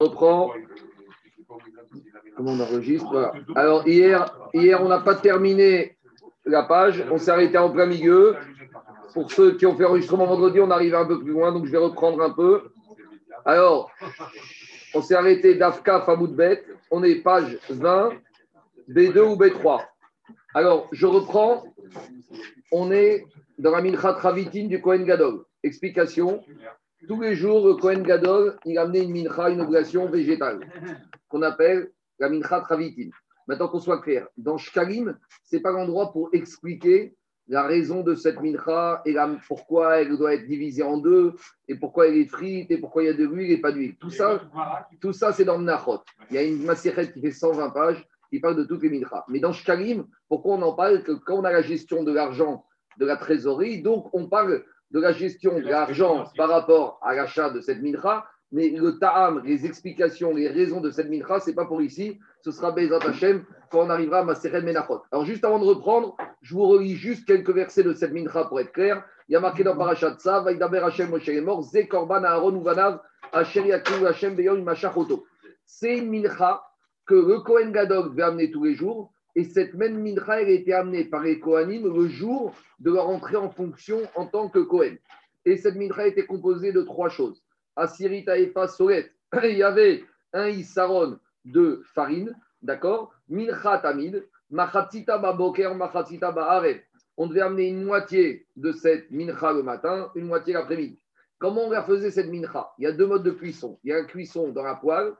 On reprend. Comment on enregistre voilà. Alors, hier, hier on n'a pas terminé la page. On s'est arrêté en plein milieu. Pour ceux qui ont fait enregistrement vendredi, on arrive un peu plus loin, donc je vais reprendre un peu. Alors, on s'est arrêté d'Afka Famoudbet. On est page 20, B2 ou B3. Alors, je reprends. On est dans la Mincha Travitin du Kohen Gadol. Explication. Tous les jours, le Kohen Gadol, il a amené une mincha, une oblation végétale, qu'on appelle la mincha travitin. Maintenant qu'on soit clair, dans Shkalim, ce n'est pas l'endroit pour expliquer la raison de cette mincha et pourquoi elle doit être divisée en deux, et pourquoi elle est frite, et pourquoi il y a de l'huile et pas d'huile. Tout ça, tout ça c'est dans le Nachot. Il y a une macérette qui fait 120 pages qui parle de toutes les minchas. Mais dans Shkalim, pourquoi on en parle que quand on a la gestion de l'argent, de la trésorerie, donc on parle de la gestion de l'argent par rapport à l'achat de cette mincha, mais le ta'am, les explications, les raisons de cette mincha, ce n'est pas pour ici, ce sera Bezat Hashem quand on arrivera à Maseret Menachot. Alors juste avant de reprendre, je vous relis juste quelques versets de cette mincha pour être clair. Il y a marqué dans Parashat Sa, Vaïdaber Hashem Moshe est mort, Ze Aaron Uvanav, Asher Yakou Hashem Beyon Machachoto. C'est une mincha que le Kohen Gadol devait amener tous les jours et cette même mincha, elle a été amenée par les Kohanim le jour de leur entrée en fonction en tant que Kohen. Et cette mincha était composée de trois choses. Asirita Efa Solet, il y avait un Issaron de farine, d'accord? Mincha Tamid, Machatzita Baboker, Machatzita Ba'arev. On devait amener une moitié de cette mincha le matin, une moitié l'après-midi. Comment on la faisait cette mincha Il y a deux modes de cuisson. Il y a la cuisson dans la poêle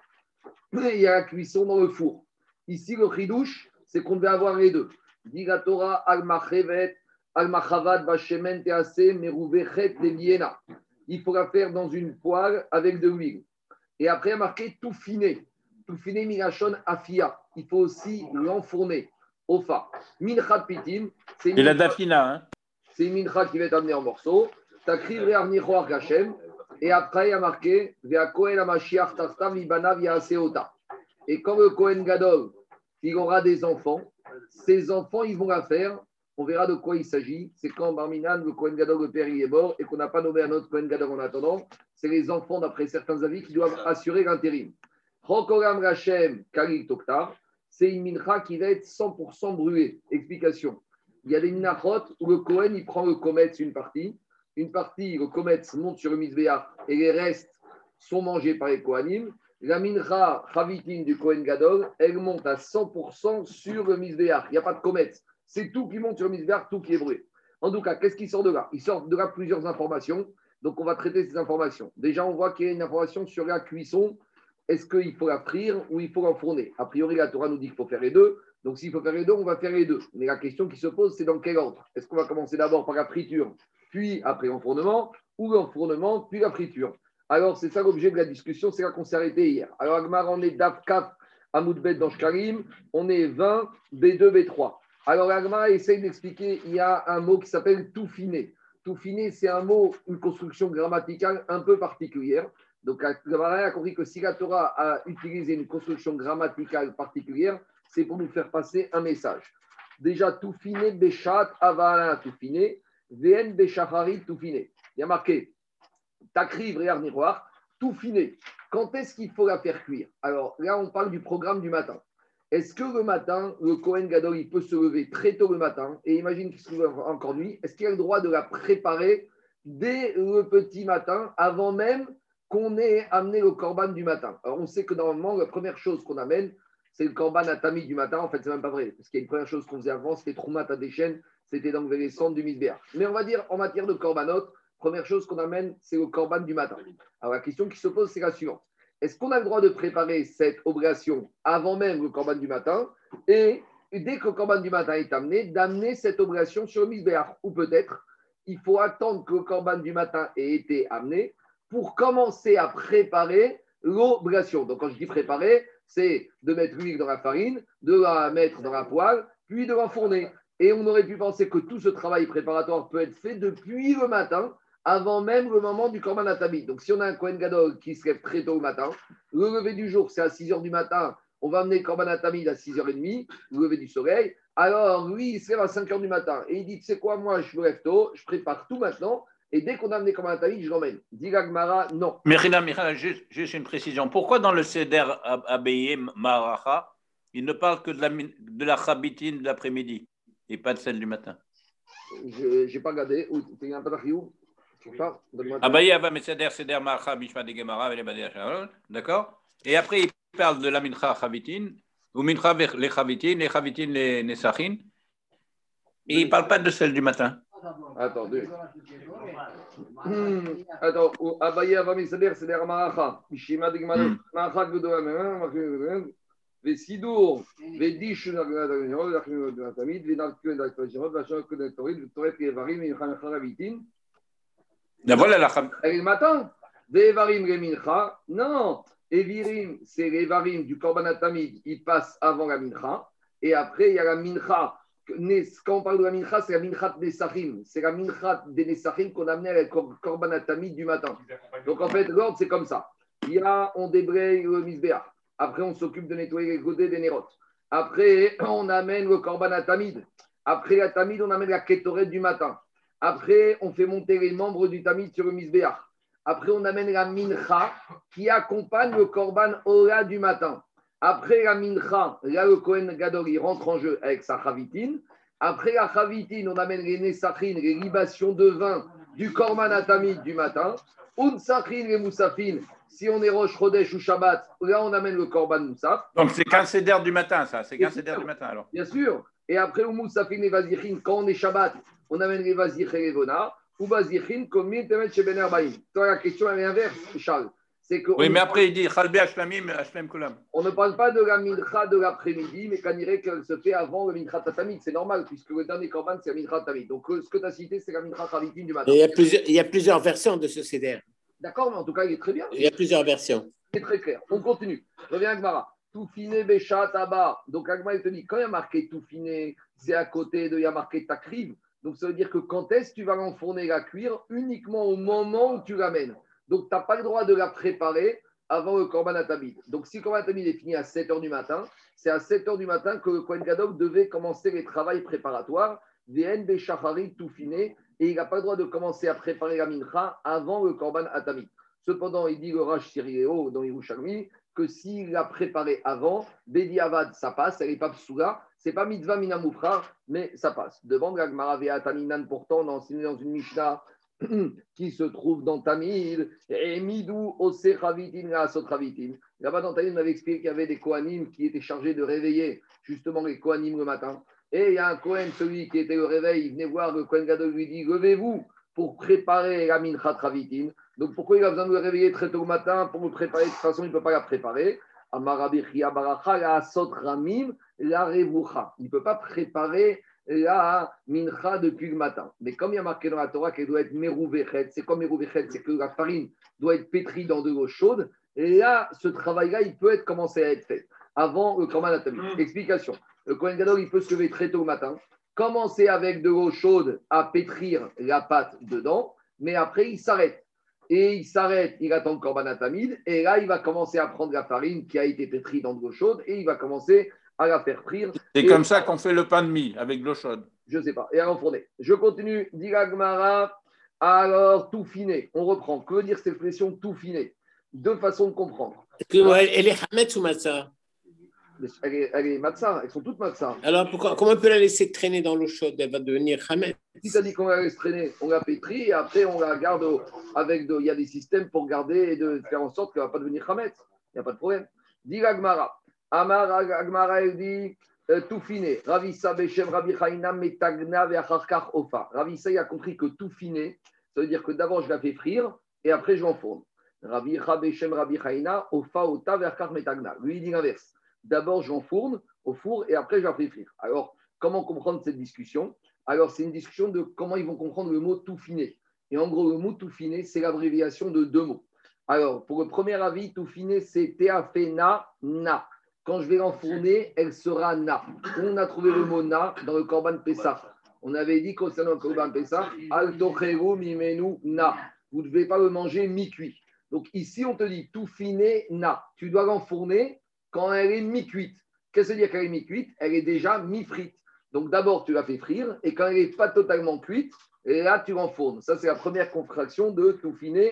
et il y a la cuisson dans le four. Ici, le chidouche, c'est qu'on devait avoir les deux. Digatora al-machevet, al-machavad, bashemen tease, meruvechet leviena. Il faut la faire dans une poêle avec de l'huile. Et après, il y a marqué tout finé. Tout finé, milachon afia. Il faut aussi l'enfourner. Ofa. Minchat pitim. C'est la dafina. Hein. C'est une mincha qui va être amenée en morceaux. Takriv re'arnichoar Hashem. Et après, il y a marqué Ve'akohen amashiach tartav ibanav yaaseota. Et quand le Kohen Gadol il aura des enfants. Ces enfants, ils vont la faire. On verra de quoi il s'agit. C'est quand Barminan, le Kohen Gadol, le père, il est mort et qu'on n'a pas nommé un autre Kohen Gadol en attendant. C'est les enfants, d'après certains avis, qui doivent assurer l'intérim. Rokoram Rachem Kalik Toktar, c'est une mincha qui va être 100% brûlée. Explication. Il y a des minachot où le Kohen, il prend le kometz une partie. Une partie, le kometz monte sur le misbéach et les restes sont mangés par les Kohanim la mincha chavitin du Kohen Gadol, elle monte à 100% sur le misbéach. Il n'y a pas de comète. C'est tout qui monte sur le misbéach, tout qui est brûlé. En tout cas, qu'est-ce qui sort de là? Il sort de là plusieurs informations. Donc, on va traiter ces informations. Déjà, on voit qu'il y a une information sur la cuisson. Est-ce qu'il faut la frire ou il faut l'enfourner? A priori, la Torah nous dit qu'il faut faire les deux. Donc, s'il faut faire les deux, on va faire les deux. Mais la question qui se pose, c'est dans quel ordre? Est-ce qu'on va commencer d'abord par la friture, puis après l'enfournement, ou l'enfournement, puis la friture? Alors, c'est ça l'objet de la discussion, c'est là qu'on s'est arrêté hier. Alors, Agmar, on est d'Afkaf à Moudbet dans Shkarim, on est 20, B2, B3. Alors, Agmar essaye d'expliquer, il y a un mot qui s'appelle tout finé. Tout finé, c'est un mot, une construction grammaticale un peu particulière. Donc, Agmar a compris que si la Torah a utilisé une construction grammaticale particulière, c'est pour nous faire passer un message. Déjà, tout finé, Béchat, Avala, tout finé, VN, Béchahari, tout finé. Il y a marqué Takriv, regarde miroir, tout finé. Quand est-ce qu'il faut la faire cuire? Alors là, on parle du programme du matin. Est-ce que le matin, le Cohen Gadol, il peut se lever très tôt le matin? Et imagine qu'il se lève encore nuit Est-ce qu'il a le droit de la préparer dès le petit matin, avant même qu'on ait amené le corban du matin? Alors on sait que normalement, la première chose qu'on amène, c'est le corban atami du matin. En fait, c'est même pas vrai. Parce qu'il y a une première chose qu'on faisait avant, c'était troumat à des chaînes, c'était d'enlever les cendres du misbéa. Mais on va dire, en matière de corbanot, Première chose qu'on amène, c'est le corban du matin. Alors la question qui se pose, c'est la suivante. Est-ce qu'on a le droit de préparer cette obligation avant même le corban du matin et dès que le corban du matin est amené, d'amener cette obligation sur le misbéach Ou peut-être, il faut attendre que le corban du matin ait été amené pour commencer à préparer l'obligation. Donc quand je dis préparer, c'est de mettre l'huile dans la farine, de la mettre dans la poêle, puis de l'enfourner. Et on aurait pu penser que tout ce travail préparatoire peut être fait depuis le matin avant même le moment du Korban Atami. Donc, si on a un Kohen Gadol qui se lève très tôt le matin, le lever du jour, c'est à 6 h du matin, on va amener le Korban Atami à 6h30, le lever du soleil. Alors, lui, il se lève à 5 h du matin et il dit Tu sais quoi, moi, je me lève tôt, je prépare tout maintenant Et dès qu'on a amené Korban Tamid, je l'emmène. Dit Gmara, non. Mais juste, juste, une précision. Pourquoi dans le Seder Abeyé Maracha, il ne parle que de la, de la Chabitine de l'après-midi et pas de celle du matin? Je n'ai pas regardé. Tu n'as pas Abaye D'accord Et après, il parle de la mincha chavitin, ou mincha les chavitin, les chavitin les nesachin, il parle pas de celle du matin. Attendez. Attends, Abaye c'est de de doame, vesidur, vedish, la tamid, venarkun, la tajirot, la chanakun, la torid, le matin. Vevarim Remincha. Non, Evirim, c'est les varim du Korban Atamid, ils passent avant la Mincha. Et après, il y a la Mincha. Quand on parle de la Mincha, c'est la Mincha Nesachim. C'est la Mincha des Nesachim qu'on amenait avec le Korban Atamid du matin. Donc en fait, l'ordre, c'est comme ça. Il y a, on débraye le Misbéach. Après, on s'occupe de nettoyer les godets des nérotes. Après, on amène le korban à tamid. Après la tamid, on amène la kétorette du matin. Après, on fait monter les membres du tamid sur le misbéach. Après, on amène la mincha qui accompagne le korban ola du matin. Après la mincha, là, le Kohen Gadol, il rentre en jeu avec sa chavitine. Après la chavitine, on amène les nesachines, les libations de vin du korban atamid du matin. Unsachin les moussafines, si on est Roche, Chodesh ou Shabbat, là on amène le Korban Moussaf. Donc c'est 15 cédères du matin, ça C'est 15 cédères du matin alors Bien sûr. Et après, au Moussafin et Vazichin, quand on est Shabbat, on amène les Vazich et les Vona. Ou Vazichin, comme Mintemet chez Ben Toi, la question elle est inverse, Charles. Que oui, mais après, il dit Chalbe Hashlamim, Hashlem Kulam. On ne parle pas de la mincha de l'après-midi, mais qu'on dirait qu'elle se fait avant le mincha tatamid. C'est normal, puisque le dernier korban, c'est la mincha tamid. Donc, ce que tu as cité, c'est la mincha tavitin du matin. il, y a plusieurs, il y a plusieurs versions de ce CDR. D'accord, mais en tout cas, il est très bien. Il y a plusieurs versions. C'est très clair. On continue. Reviens Agmara. Tout finé, Béchat, Tabar. Donc Agmara, il te dit, quand il y a marqué tout finé, c'est à côté de, il y a marqué takriv. Donc ça veut dire que quand est-ce que tu vas l'enfourner, la cuire? Uniquement au moment où tu l'amènes. Donc tu n'as pas le droit de la préparer avant le Korban Atamid. Donc si le Korban Atamid est fini à 7 h du matin, c'est à 7 h du matin que le Kohen Gadol devait commencer les travaux préparatoires. VN Béchachari, tout finé, et il n'a pas le droit de commencer à préparer la mincha avant le korban atami. Cependant, il dit le Rach Siriéo dans Yerushalmi que s'il l'a préparé avant, Bedi Avad, ça passe, elle pas c'est pas mitzvah minamoufra, mais ça passe. Devant Gagmara Taminan, pourtant, on a dans une Mishnah qui se trouve dans Tamil, et Midou Ose Chavitin. Là-bas, dans Tamil, on avait expliqué qu'il y avait des Kohanim qui étaient chargés de réveiller justement les Kohanim le matin. Et il y a un Kohen, celui qui était au réveil, il venait voir le Kohen Gadol, lui dit Levez-vous pour préparer la mincha travitin. Donc pourquoi il a besoin de le réveiller très tôt le matin pour me préparer? De toute façon, il ne peut pas la préparer. Il ne peut pas préparer la mincha depuis le matin. Mais comme il y a marqué dans la Torah qu'elle doit être merouvechet, c'est comme merouvechet, c'est que la farine doit être pétrie dans de l'eau chaude. Et là, ce travail-là, il peut être commencé à être fait avant le Korban Explication. Le Kohen Gadol, il peut se lever très tôt au matin, commencer avec de l'eau chaude à pétrir la pâte dedans, mais après, il s'arrête. Et il s'arrête, il attend le Korban et là, il va commencer à prendre la farine qui a été pétrie dans de l'eau chaude, et il va commencer à la faire frire. C'est comme ça qu'on fait le pain de mie, avec de l'eau chaude. Je ne sais pas, et à l'enfourner. Je continue, dit alors tout finé. On reprend. Que veut dire cette expression tout finé? Deux façons de comprendre. Elle est Hametz ou Matzah? Elle est, elle est matzah, elles sont toutes matzah. Alors pourquoi, comment on peut la laisser traîner dans l'eau chaude? Elle va devenir hamet. Si tu as dit qu'on la laisse traîner, on la pétrit et après on la garde avec. De, il y a des systèmes pour garder et de faire en sorte qu'elle ne va pas devenir hamet. Il n'y a pas de problème. Dit Agmara. Amar Agmara, elle dit euh, tout finé. Ravissa Beshem Rabbi Chainam Metagna Veacharkar Ofa. Ravissa, il a compris que tout finé, ça veut dire que d'abord je la fais frire et après je l'enfourne. Rabbi Beshem Rabbi Chaina Ofa Ota Veacharkar Metagna. Lui, il dit l'inverse d'abord j'enfourne au four et après je la fais frire. Alors, comment comprendre cette discussion? Alors, c'est une discussion de comment ils vont comprendre le mot tout finé. Et en gros, le mot tout finé, c'est l'abréviation de deux mots. Alors, pour le premier avis, tout finé, c'est teafena na. Quand je vais l'enfourner, elle sera na. On a trouvé le mot na dans le Korban Pessah. On avait dit concernant le Korban Pessah, altocheru mimenu na. Vous ne devez pas le manger mi-cuit. Donc ici, on te dit tout finé na. Tu dois l'enfourner quand elle est mi-cuite. Qu'est-ce que veut dire qu'elle est mi-cuite? Elle est déjà mi-frite. Donc d'abord, tu la fais frire et quand elle n'est pas totalement cuite, et là tu renfournes. Ça, c'est la première contraction de Toufine,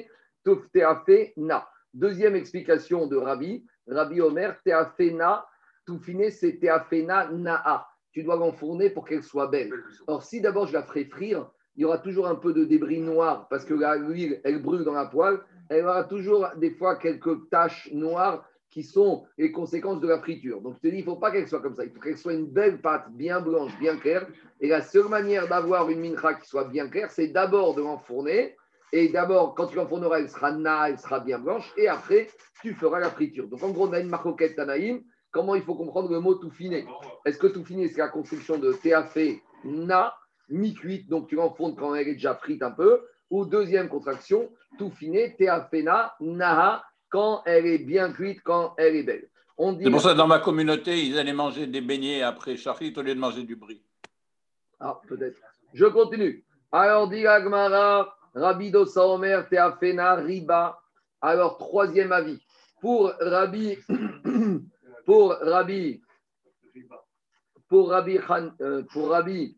na. Deuxième explication de Rabbi, Rabbi Omer, Teafena, Toufine, c'est Teafena Na'a. Tu dois l'enfourner pour qu'elle soit belle. Or, si d'abord je la ferai frire, il y aura toujours un peu de débris noirs parce que l'huile, elle brûle dans la poêle. Elle aura toujours des fois quelques taches noires qui sont les conséquences de la friture. Donc, je te dis, il ne faut pas qu'elle soit comme ça. Il faut qu'elle soit une belle pâte bien blanche, bien claire. Et la seule manière d'avoir une mincha qui soit bien claire, c'est d'abord de l'enfourner. Et d'abord, quand tu l'enfourneras, elle sera na, elle sera bien blanche. Et après, tu feras la friture. Donc, en gros, on a une marcoquette Tanaïm. Comment il faut comprendre le mot tout fini Est-ce que tout fini, c'est la construction de théafé na, mi-cuite, donc tu l'enfournes quand elle est déjà frite un peu? Ou deuxième contraction, tout fini, théafé na, naha, quand elle est bien cuite, quand elle est belle. C'est pour ça que dans ma communauté, ils allaient manger des beignets après charrit au lieu de manger du brie. Ah, peut-être. Je continue. Alors, dit Agmara, Saomer, Teafena, Riba. Alors, troisième avis. Pour Rabbi, pour Rabbi, pour Rabbi, euh, pour Rabbi,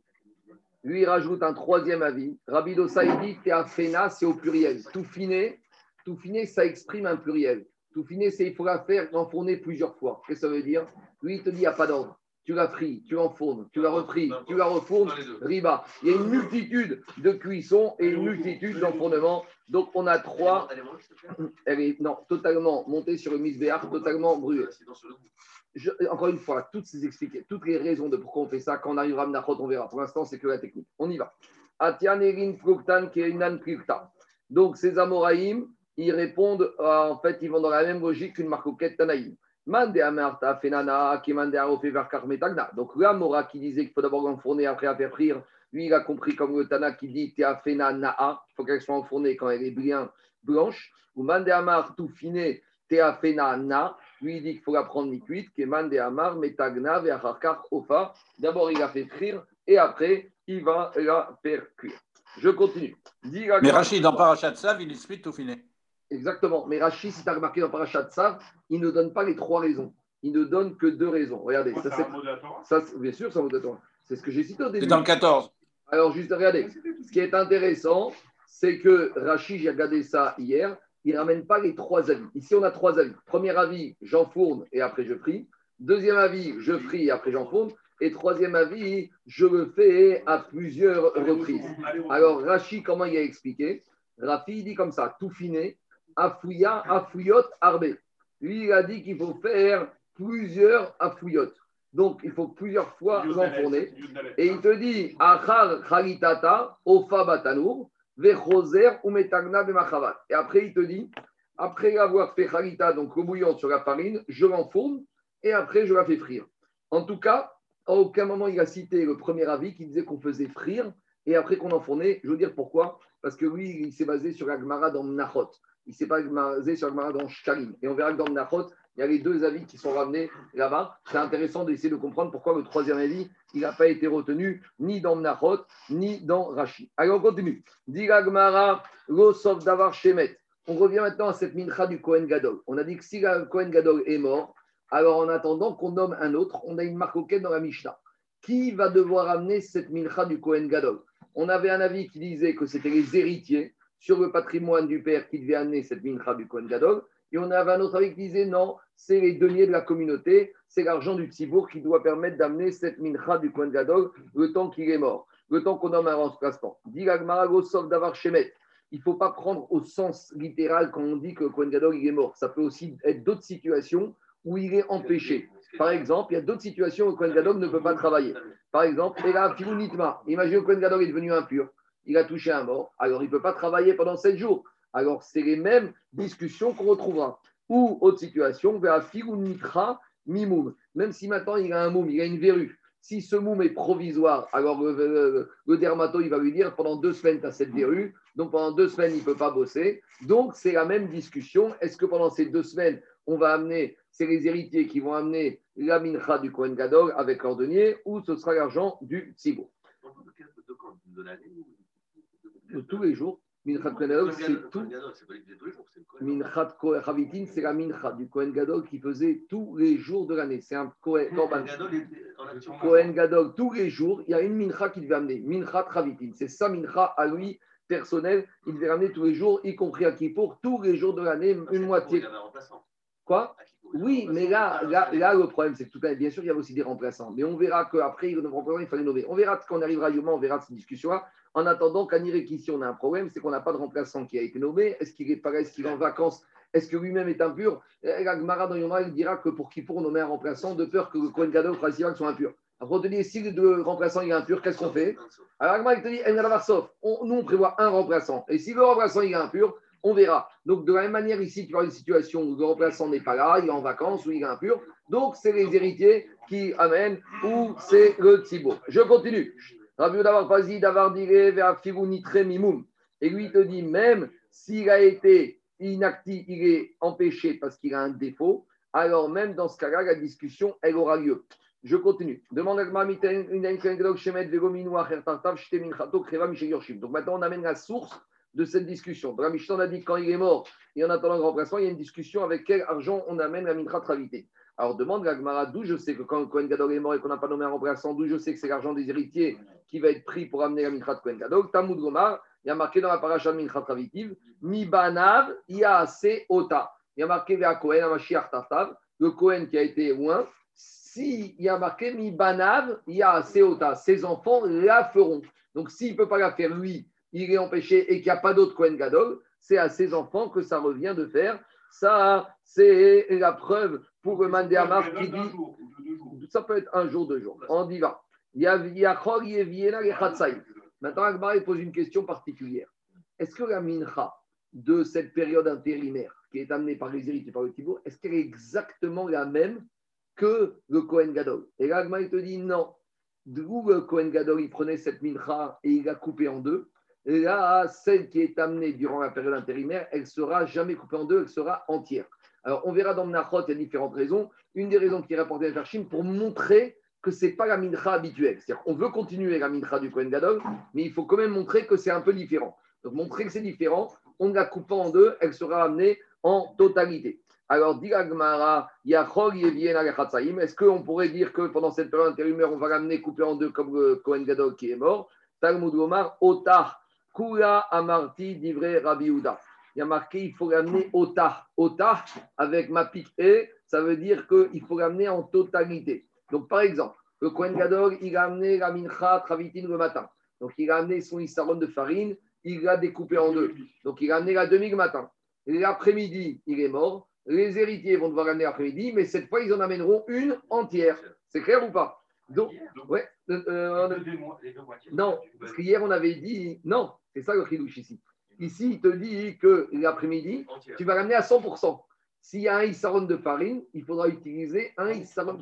lui rajoute un troisième avis. Rabbi Dosaïdi, Teafena, c'est au pluriel. Tout finé, tout fini, ça exprime un pluriel. Tout fini, c'est il faut la faire enfourner plusieurs fois. Qu'est-ce que ça veut dire? Lui, il te dit, il n'y a pas d'ordre. Tu la fris, tu l'enfournes, tu la refris, tu la refournes, riba. Il y a une multitude de cuissons et une multitude d'enfournements. Donc, on a trois. Elle est non, totalement montée sur le misbéar, totalement brûlée. encore une fois, toutes ces expliquer, toutes les raisons de pourquoi on fait ça, quand on arrivera à Mnachot, on verra. Pour l'instant, c'est que la technique. On y va. Donc, ces Amoraïm, ils répondent, euh, en fait, ils vont dans la même logique qu'une marcoquette Tanaïm. Donc là, Mora qui disait qu'il faut d'abord enfourner après frire, lui, il a compris comme le Tana qui dit Teafena Naa, il faut qu'elle soit enfournée quand elle est bien blanche. Ou Mande Amar Toufine Teafena Na, lui, il dit qu'il faut la prendre mi-cuite, qui Mande Amar Metagna Veacharkar Ofa. D'abord, il a fait frire et après, il va la faire cuire. Je continue. Mais Rachid, dans Parachat Sav, il explique Toufine. Exactement. Mais Rachid, si tu as remarqué dans Parachat Sav, il ne donne pas les trois raisons. Il ne donne que deux raisons. Regardez. ça, c'est bien sûr, c'est un mot de C'est ce que j'ai cité au début. C'est dans le 14. Alors, juste regardez. Ce qui est intéressant, c'est que Rachid, j'ai regardé ça hier, il ne ramène pas les trois avis. Ici, on a trois avis. Premier avis, j'enfourne et après je frie. Deuxième avis, je frie et après j'enfourne. Et troisième avis, je le fais à plusieurs reprises. Alors, Rachid, comment il a expliqué? Rafi dit comme ça, tout finé, afouya, afouyot, arbe. Lui, il a dit qu'il faut faire plusieurs afouyotes. Donc, il faut plusieurs fois l'enfourner. Et il te dit, achar khalitata, ofa batanour, vechoser ou metagna bemachavat. Et après, il te dit, après avoir fait khalita, donc le bouillon sur la farine, je l'enfourne et après, je la fais frire. En tout cas, à aucun moment, il a cité le premier avis qui disait qu'on faisait frire et après qu'on enfournait. Je veux dire pourquoi? Parce que lui, il s'est basé sur la Gemara dans Nahot il ne s'est pas basé sur le dans Shkalim. Et on verra que dans le Nachot, il y a les deux avis qui sont ramenés là-bas. C'est intéressant d'essayer de comprendre pourquoi le troisième avis, il n'a pas été retenu ni dans Nachot, ni dans Rashi. Allez, on continue. Diga Gemara, Losov Davar Shemet. On revient maintenant à cette mincha du Kohen Gadol. On a dit que si le Kohen Gadol est mort, alors en attendant qu'on nomme un autre, on a une marque dans la Mishnah. Qui va devoir amener cette mincha du Kohen Gadol? On avait un avis qui disait que c'était les héritiers sur le patrimoine du père qui devait amener cette mincha du Kohen Gadol. Et on avait un autre avis qui disait non, c'est les deniers de la communauté, c'est l'argent du Tzibour qui doit permettre d'amener cette mincha du Kohen Gadol le temps qu'il est mort, le temps qu'on nomme un remplacement. Dit sauf d'avoir Shemet. Il ne faut pas prendre au sens littéral quand on dit que le Kohen Gadol il est mort. Ça peut aussi être d'autres situations où il est empêché. Par exemple, il y a d'autres situations où le Kohen Gadol ne peut pas travailler. Par exemple, et là, Imaginez que le Kohen Gadol est devenu impur il a touché un mort, alors il ne peut pas travailler pendant sept jours. Alors, c'est les mêmes discussions qu'on retrouvera. Ou, autre situation, ou nitra mimoum. Même si maintenant il a un moum, il a une verrue. Si ce moum est provisoire, alors le, dermato, il va lui dire pendant deux semaines, tu as cette verrue, donc pendant deux semaines, il ne peut pas bosser. Donc, c'est la même discussion. Est-ce que pendant ces deux semaines, on va amener, c'est les héritiers qui vont amener la mincha du Kohen Gadol avec l'ordonnier, ou ce sera l'argent du Tous les jours, Minchat Kohen Gadol, c'est tout. Minchat Chavitin, c'est la mincha du Kohen Gadol qui faisait tous les jours de l'année. C'est un Kohen Gadol. tous les jours, il y a une mincha qui devait amener. Minchat Chavitin, c'est sa mincha à lui personnel. Il devait ramener tous les jours, y compris à Kippour, tous les jours de l'année, une moitié. Quoi? Oui, mais là, là, là, le problème, c'est que tout cas, bien sûr, il y a aussi des remplaçants. Mais on verra qu'après, il fallait nommer. On verra quand on arrivera à Yuma, on verra cette discussion-là. En attendant qu'à ici, on a un problème, c'est qu'on n'a pas de remplaçant qui a été nommé. Est-ce qu'il est pareil, est-ce qu'il est en vacances? Est-ce que lui-même est impur? Gmara dans Yoma, il dira que pour qui pour nommer un remplaçant, de peur que le Kohen Gadol soit soit impur. Après, on te dit, si le remplaçant est impur, qu'est-ce qu'on fait? Alors, Gmara, il te dit, nous, on prévoit un remplaçant. Et si le remplaçant est impur, on verra. Donc, de la même manière, ici, tu vois une situation où le remplaçant n'est pas là, il est en vacances ou il est impur. Donc, c'est les héritiers qui amènent ou c'est le tzibo. Je continue. Rabbi d'avoir pas d'avoir diré vers mimoum. Et lui, il te dit, même s'il a été inactif, il est empêché parce qu'il a un défaut, alors même dans ce cas-là, la discussion, elle aura lieu. Je continue. Demande à Donc maintenant, on amène la source de cette discussion. La a dit quand il est mort et en attendant le remplacement, il y a une discussion avec quel argent on amène la mincha travité. Alors demande à Gmara d'où je sais que quand Cohen Gadol est mort et qu'on n'a pas nommé un remplaçant, d'où je sais que c'est l'argent des héritiers qui va être pris pour amener la mincha de Cohen Gadol? Tamoud Gomar, il y a marqué dans la paracha de mincha travitive, Mi banav yaase ota. Il y a marqué vers Cohen, Mashiach Tartav, le Cohen qui a été loin. Si il y a marqué Mi banav yaase ota, ses enfants la feront. Donc s'il ne peut pas la faire lui, il est empêché et qu'il n'y a pas d'autre Kohen Gadol, c'est à ses enfants que ça revient de faire. Ça, c'est la preuve pour le Mandéamar qui dit. Ça peut être un jour, deux jours. On y va. Maintenant, Agmar pose une question particulière. Est-ce que la mincha de cette période intérimaire qui est amenée par les héritiers par le Tibour, est-ce qu'elle est exactement la même que le Kohen Gadol? Et là, Agmar te dit non. D'où le Kohen Gadol, il prenait cette mincha et il l'a coupée en deux? Là, celle qui est amenée durant la période intérimaire, elle sera jamais coupée en deux, elle sera entière. Alors, on verra dans Menachot, il y a différentes raisons. Une des raisons qui est rapportée à Farshim pour montrer que ce n'est pas la mincha habituelle. C'est-à-dire qu'on veut continuer la mincha du Kohen Gadol, mais il faut quand même montrer que c'est un peu différent. Donc, montrer que c'est différent, on la coupe en deux, elle sera amenée en totalité. Alors, dit Agmara, est-ce qu'on pourrait dire que pendant cette période intérimaire, on va l'amener coupé en deux comme le Kohen Gadol qui est mort? Talmud Gomar, Otar. Kula Amarti d'Ivre Rabbi Il y a marqué il faut l'amener au tah. Au tah, avec ma pique et, ça veut dire qu'il faut l'amener en totalité. Donc, par exemple, le Kohen Gadol, il a amené la mincha travitin le matin. Donc, il a amené son isaron de farine, il l'a découpé en deux. Donc, il a amené la demi le matin. L'après-midi, il est mort. Les héritiers vont devoir l'amener l'après-midi, mais cette fois, ils en amèneront une entière. C'est clair ou pas? Donc, ouais, euh, euh, non, parce qu'hier on avait dit, non, c'est ça le chidouche ici. Ici, il te dit que l'après-midi, tu vas ramener à 100%. S'il y a un issaron de farine, il faudra utiliser un issaron.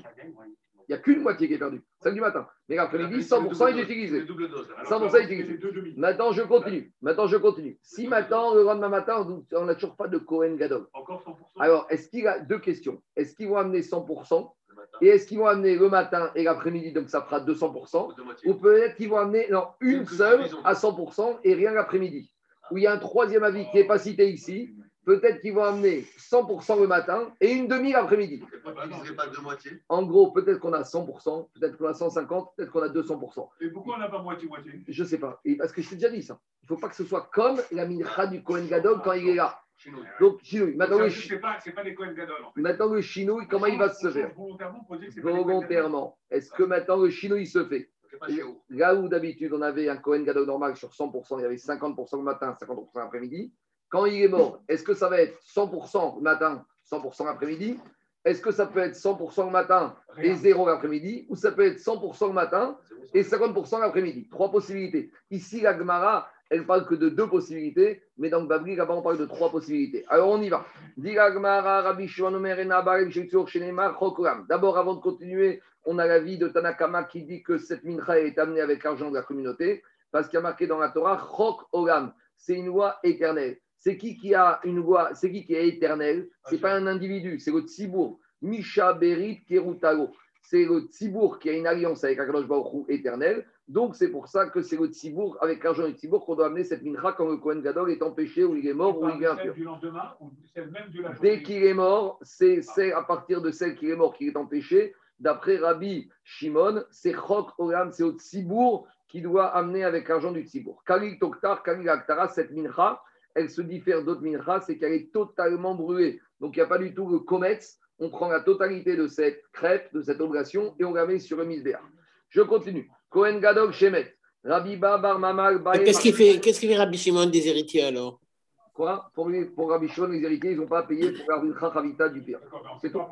Il n'y a qu'une moitié qui est perdue, celle du matin. Mais l'après-midi, 100% il est utilisé. 100% est utilisé. Maintenant, je continue. Maintenant, je continue. Si maintenant, le lendemain matin, on n'a toujours pas de Cohen Gadol. Alors, est-ce qu'il a deux questions? Est-ce qu'ils vont amener 100% et est-ce qu'ils vont amener le matin et l'après-midi, donc ça fera 200% Ou peut-être qu'ils vont amener non, une seule à 100% et rien l'après-midi. Ou il y a un troisième avis qui n'est pas cité ici. Peut-être qu'ils vont amener 100% le matin et une demi l'après-midi. En gros, peut-être qu'on a 100%, peut-être qu'on a 150, peut-être qu'on a 200%. Et pourquoi on n'a pas moitié-moitié Je ne sais pas. Et parce que je t'ai déjà dit ça. Il ne faut pas que ce soit comme la mincha du Kohen Gadol quand il est là. Donc, chinouille. Maintenant, le, maintenant, le chinouille, comment il va se faire Volontairement. Est-ce que maintenant le chinouille se fait Là où d'habitude on avait un Cohen Gadol normal sur 100%, il y avait 50% le matin, 50% l'après-midi. Quand il est mort, est-ce que ça va être 100% le matin, 100% l'après-midi? Est-ce que ça peut être 100% le matin et 0 l'après-midi? Ou ça peut être 100% le matin et 50% l'après-midi? Trois possibilités. Ici, la Gemara, elle parle que de deux possibilités, mais dans le Babri, là-bas, on parle de trois possibilités. Alors, on y va. D'abord, avant de continuer, on a l'avis de Tanakama qui dit que cette mincha est amenée avec l'argent de la communauté, parce qu'il y a marqué dans la Torah, c'est une loi éternelle. C'est qui qui a une loi, c'est qui qui est éternel? C'est pas un individu, c'est le Tzibour. Misha Berit Kerutalo. C'est le Tzibour qui a une alliance avec Akadosh Baruch éternel. Donc, c'est pour ça que c'est le Tzibour, avec l'argent du Tzibour, qu'on doit amener cette mincha quand le Kohen Gadol est empêché, ou il est mort, ou il est impur. Dès qu'il est mort, c'est à partir de celle qui est mort qu'il est empêché. D'après Rabbi Shimon, c'est Chok Olam, c'est au Tzibour qui doit amener avec l'argent du Tzibour. Kali Toktar, Kali Aktara, cette mincha, elle se diffère d'autres minchas, c'est qu'elle est totalement brûlée. Donc, il n'y a pas du tout le comète. On prend la totalité de cette crêpe, de cette oblation, et on la met sur le misbéa. Je continue. Kohen Gadol Shemet. Rabbi Mamal Qu'est-ce qu'il fait, qu'est-ce qu'il fait Rabbi Shimon des héritiers alors? Quoi? Pour, pour Rabbi Shimon, les héritiers, ils n'ont pas payé pour la Chachavita du pire. C'est tout.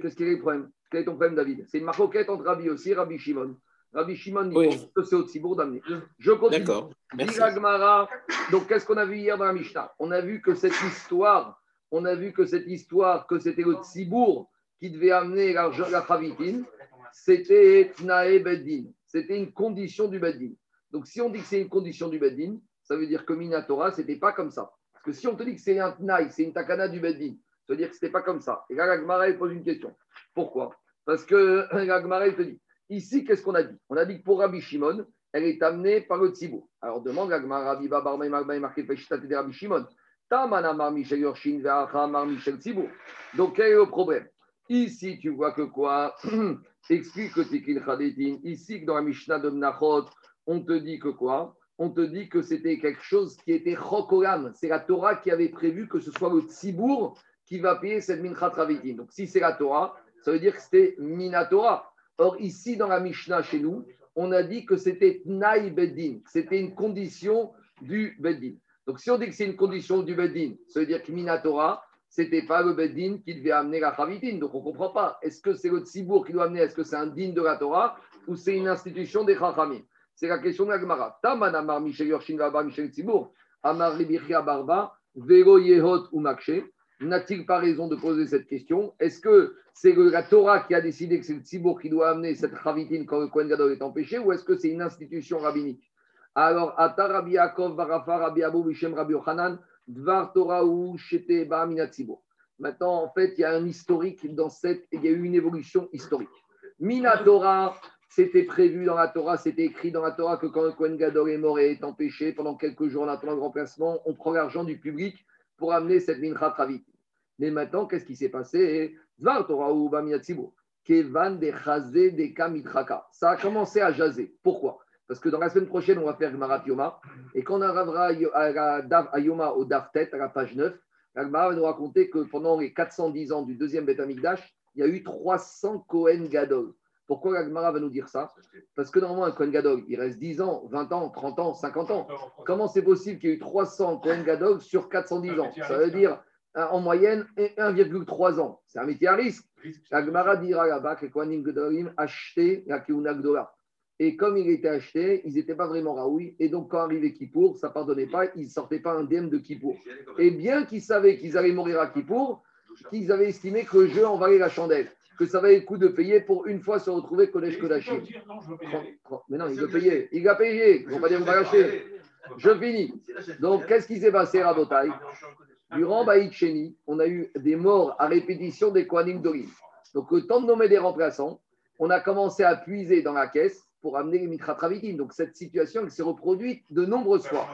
Qu'est-ce qu'il est le problème? Quel est ton problème, David? C'est une marquette entre Rabbi aussi et Rabbi Shimon. Rabbi Shimon dit oui. que c'est au Tzibour d'amener. Je continue. D'accord. Donc, qu'est-ce qu'on a vu hier dans la Mishnah? On a vu que cette histoire, on a vu que cette histoire, que c'était le Tzibour qui devait amener la, la Chavitine, c'était Tnae Beddin. C'était une condition du Beddin. Donc, si on dit que c'est une condition du Beddin, ça veut dire que Minatora, ce n'était pas comme ça. Parce que si on te dit que c'est un Tnaï, c'est une Takana du Beddin, ça veut dire que ce n'était pas comme ça. Et là, la pose une question. Pourquoi? Parce que la te dit Ici, qu'est-ce qu'on a dit? On a dit que pour Rabbi Shimon, elle est amenée par le Tzibour. Alors demande la Gemara, Rabbi Babarmaï Marbaï marqué Peshtat de Rabbi Shimon. Tamana Mar Michel Yorshin Ve'acha Michel. Donc quel est le problème? Ici, tu vois que quoi? Explique que Tikil Khadetin. Ici, dans la Mishnah de Mnachot, on te dit que quoi? On te dit que c'était quelque chose qui était Chokolam. C'est la Torah qui avait prévu que ce soit le Tzibour qui va payer cette Minchat Ravitin. Donc si c'est la Torah, ça veut dire que c'était Minatora. Or, ici, dans la Mishnah, chez nous, on a dit que c'était Tnaï Beddin, c'était une condition du Beddin. Donc, si on dit que c'est une condition du Beddin, ça veut dire que Minatora, ce n'était pas le Beddin qui devait amener la Chavitin. Donc, on ne comprend pas. Est-ce que c'est le Tzibour qui doit amener Est-ce que c'est un din de la Torah ou c'est une institution des Chachamim? C'est la question de la Gemara. Taman Amar Michel Yorshin Michel Tzibour, Amar Ribichia Barba, Vero Yehot ou Makshe n'a-t-il pas raison de poser cette question? Est-ce que c'est la Torah qui a décidé que c'est le Tzibour qui doit amener cette ravitine quand le Kohen Gadol est empêché ou est-ce que c'est une institution rabbinique? Alors, Ata Rabbi Yaakov, Barafa, Rabbi Abou, Bishem, Rabbi Yochanan, Dvar Torah ou Shete, Ba'amina Tzibour. Maintenant, en fait, il y a un historique dans cette, il y a eu une évolution historique. Mina Torah, c'était prévu dans la Torah, c'était écrit dans la Torah que quand le Kohen Gadol est mort et est empêché, pendant quelques jours en attendant le remplacement, on prend l'argent du public pour amener cette mincha travit. Mais maintenant, qu'est-ce qui s'est passé? Kevan de Ça a commencé à jaser. Pourquoi? Parce que dans la semaine prochaine, on va faire Gmarat Yoma. Et quand on arrivera à Yoma au Daftet, à la page 9, Gmara va nous raconter que pendant les 410 ans du deuxième Beth Amikdash, il y a eu 300 Kohen Gadol. Pourquoi l'Agmara va nous dire ça? Parce que normalement, un Kohen Gadol, il reste 10 ans, 20 ans, 30 ans, 50 ans. Comment c'est possible qu'il y ait eu 300 Kohen Gadol sur 410 ans? Ça veut dire en moyenne 1,3 ans. C'est un métier à risque. L'Agmara dira là-bas que Kohanim Gadolim achetaient la Keuna Et comme il était acheté, ils n'étaient pas vraiment raoui. Et donc, quand arrivait Kippour, ça ne pardonnait pas, ils ne sortaient pas indemne de Kippour. Et bien qu'ils savaient qu'ils allaient mourir à Kippour, qu'ils avaient estimé que le jeu en valait la chandelle que ça va le coup de payer pour une fois se retrouver Kodesh Kodashim. Mais non, il veut payer. Il a payé. On va dire, on va lâcher. Je finis. Donc, qu'est-ce qui s'est passé, Rabotai? Durant Baït Cheni, on a eu des morts à répétition des Kohanim d'Orim. Donc, le temps de nommer des remplaçants, on a commencé à puiser dans la caisse pour amener les Mitra Donc, cette situation s'est reproduite de nombreuses fois.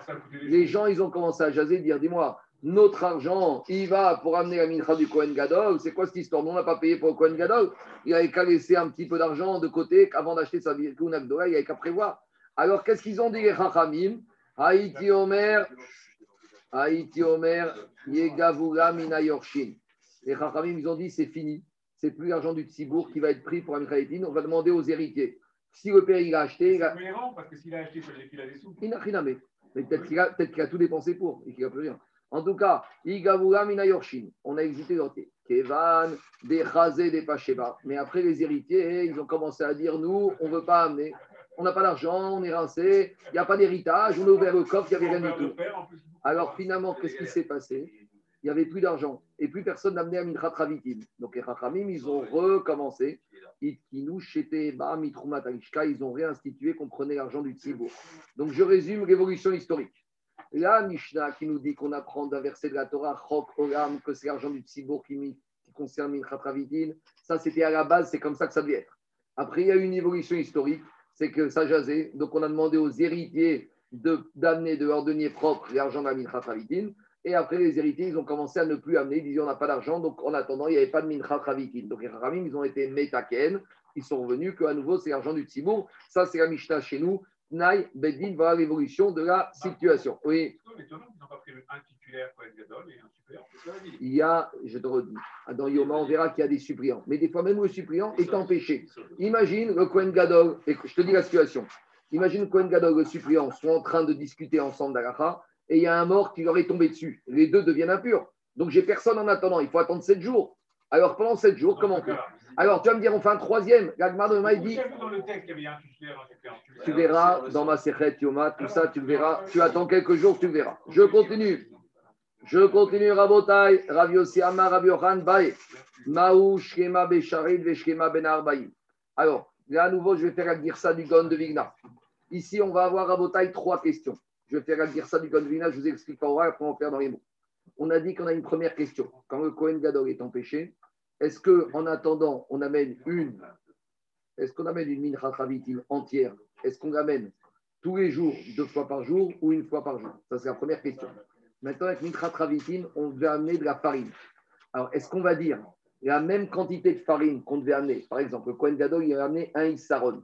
Les gens, ils ont commencé à jaser, dire Dis-moi, notre argent, il va pour amener la mincha du Kohen Gadol. C'est quoi cette histoire? On n'a pas payé pour le Kohen Gadol. Il avait qu'à laisser un petit peu d'argent de côté avant d'acheter sa Kuna Gdola. Il avait qu'à prévoir. Alors, qu'est-ce qu'ils ont dit les Chachamim? Haïti Omer, Haïti Omer, Yegavula Mina Yorshin. Les Chachamim, ils ont dit c'est fini. C'est plus l'argent du Tzibour qui va être pris pour la On va demander aux héritiers. Si le père il a acheté. C'est a... cohérent parce que s'il a acheté, il a des sous. Il n'a rien à mettre. Mais peut-être qu'il a, peut a, tout dépensé pour et qu'il n'a plus rien. En tout cas, Yorshin, on a hésité dans Kevan, des Chazé, des Pacheba. Mais après, les héritiers, ils ont commencé à dire nous, on ne veut pas amener. On n'a pas d'argent, on est rincé, il n'y a pas d'héritage, on a ouvert le coffre, il n'y avait rien du tout. Alors finalement, qu'est-ce qui s'est passé? Il n'y avait plus d'argent et plus personne n'amenait à Minchat Ravitim. Donc les Rachamim, ils ont recommencé. Ils ont réinstitué qu'on prenait l'argent du Tzibour. Donc je résume l'évolution historique. La Mishnah qui nous dit qu'on apprend d'un verset de la Torah, Chok Olam, que c'est l'argent du Tzibour qui, qui concerne Minchat Ravitin, ça c'était à la base, c'est comme ça que ça devait être. Après, il y a eu une évolution historique. c'est que ça jasait. Donc, on a demandé aux héritiers d'amener de, leur denier propre l'argent de la mincha Et après, les héritiers, ils ont commencé à ne plus amener. Ils disaient, on n'a pas d'argent. Donc, en attendant, il n'y avait pas de mincha Donc, les Khamim, ils ont été métaken. Ils sont revenus qu'à nouveau, c'est l'argent du Tzibour. Ça, c'est la Mishnah chez nous. Naï, Bedin, voilà l'évolution de la situation. Oui. Il y a, je te redis, dans Yoma, on verra qu'il y a des suppliants. Mais des fois, même le suppliant est empêché. Imagine le Kohen Gadol, et je te dis la situation. Imagine le Kohen Gadol et le suppliant sont en train de discuter ensemble d'Alaha et il y a un mort qui leur est tombé dessus. Les deux deviennent impurs. Donc, j'ai personne en attendant. Il faut attendre sept jours. Alors, pendant sept jours, comment on fait? Alors, tu vas me dire, on fait un troisième. L'Agmar de dit Tu verras dans ma Sechet Yoma, tout ça, tu verras. Tu attends quelques jours, tu verras. Je continue. Je continue, Rabotai, Rav Yossi Amar, Rav Yochan, Bae, Maou, Shkema, Besharid, Veshkema, Ben Arbaïm. Alors, là, à nouveau, je vais faire la Girsa du Gon de Vigna. Ici, on va avoir, Rabotai, trois questions. Je vais faire la Girsa du Gon de Vigna, je vous explique pas après on faire dans les mots. On a dit qu'on a une première question. Quand le Kohen Gadol est empêché, est-ce qu'en attendant, on amène une, est-ce qu'on amène une mincha entière Est-ce qu'on l'amène tous les jours, deux fois par jour ou une fois par jour? Ça, c'est la première question. Maintenant, avec Mitra Travitin, on devait amener de la farine. Alors, est-ce qu'on va dire la même quantité de farine qu'on devait amener? Par exemple, le Kohen Gadol, il a amené un Issaron.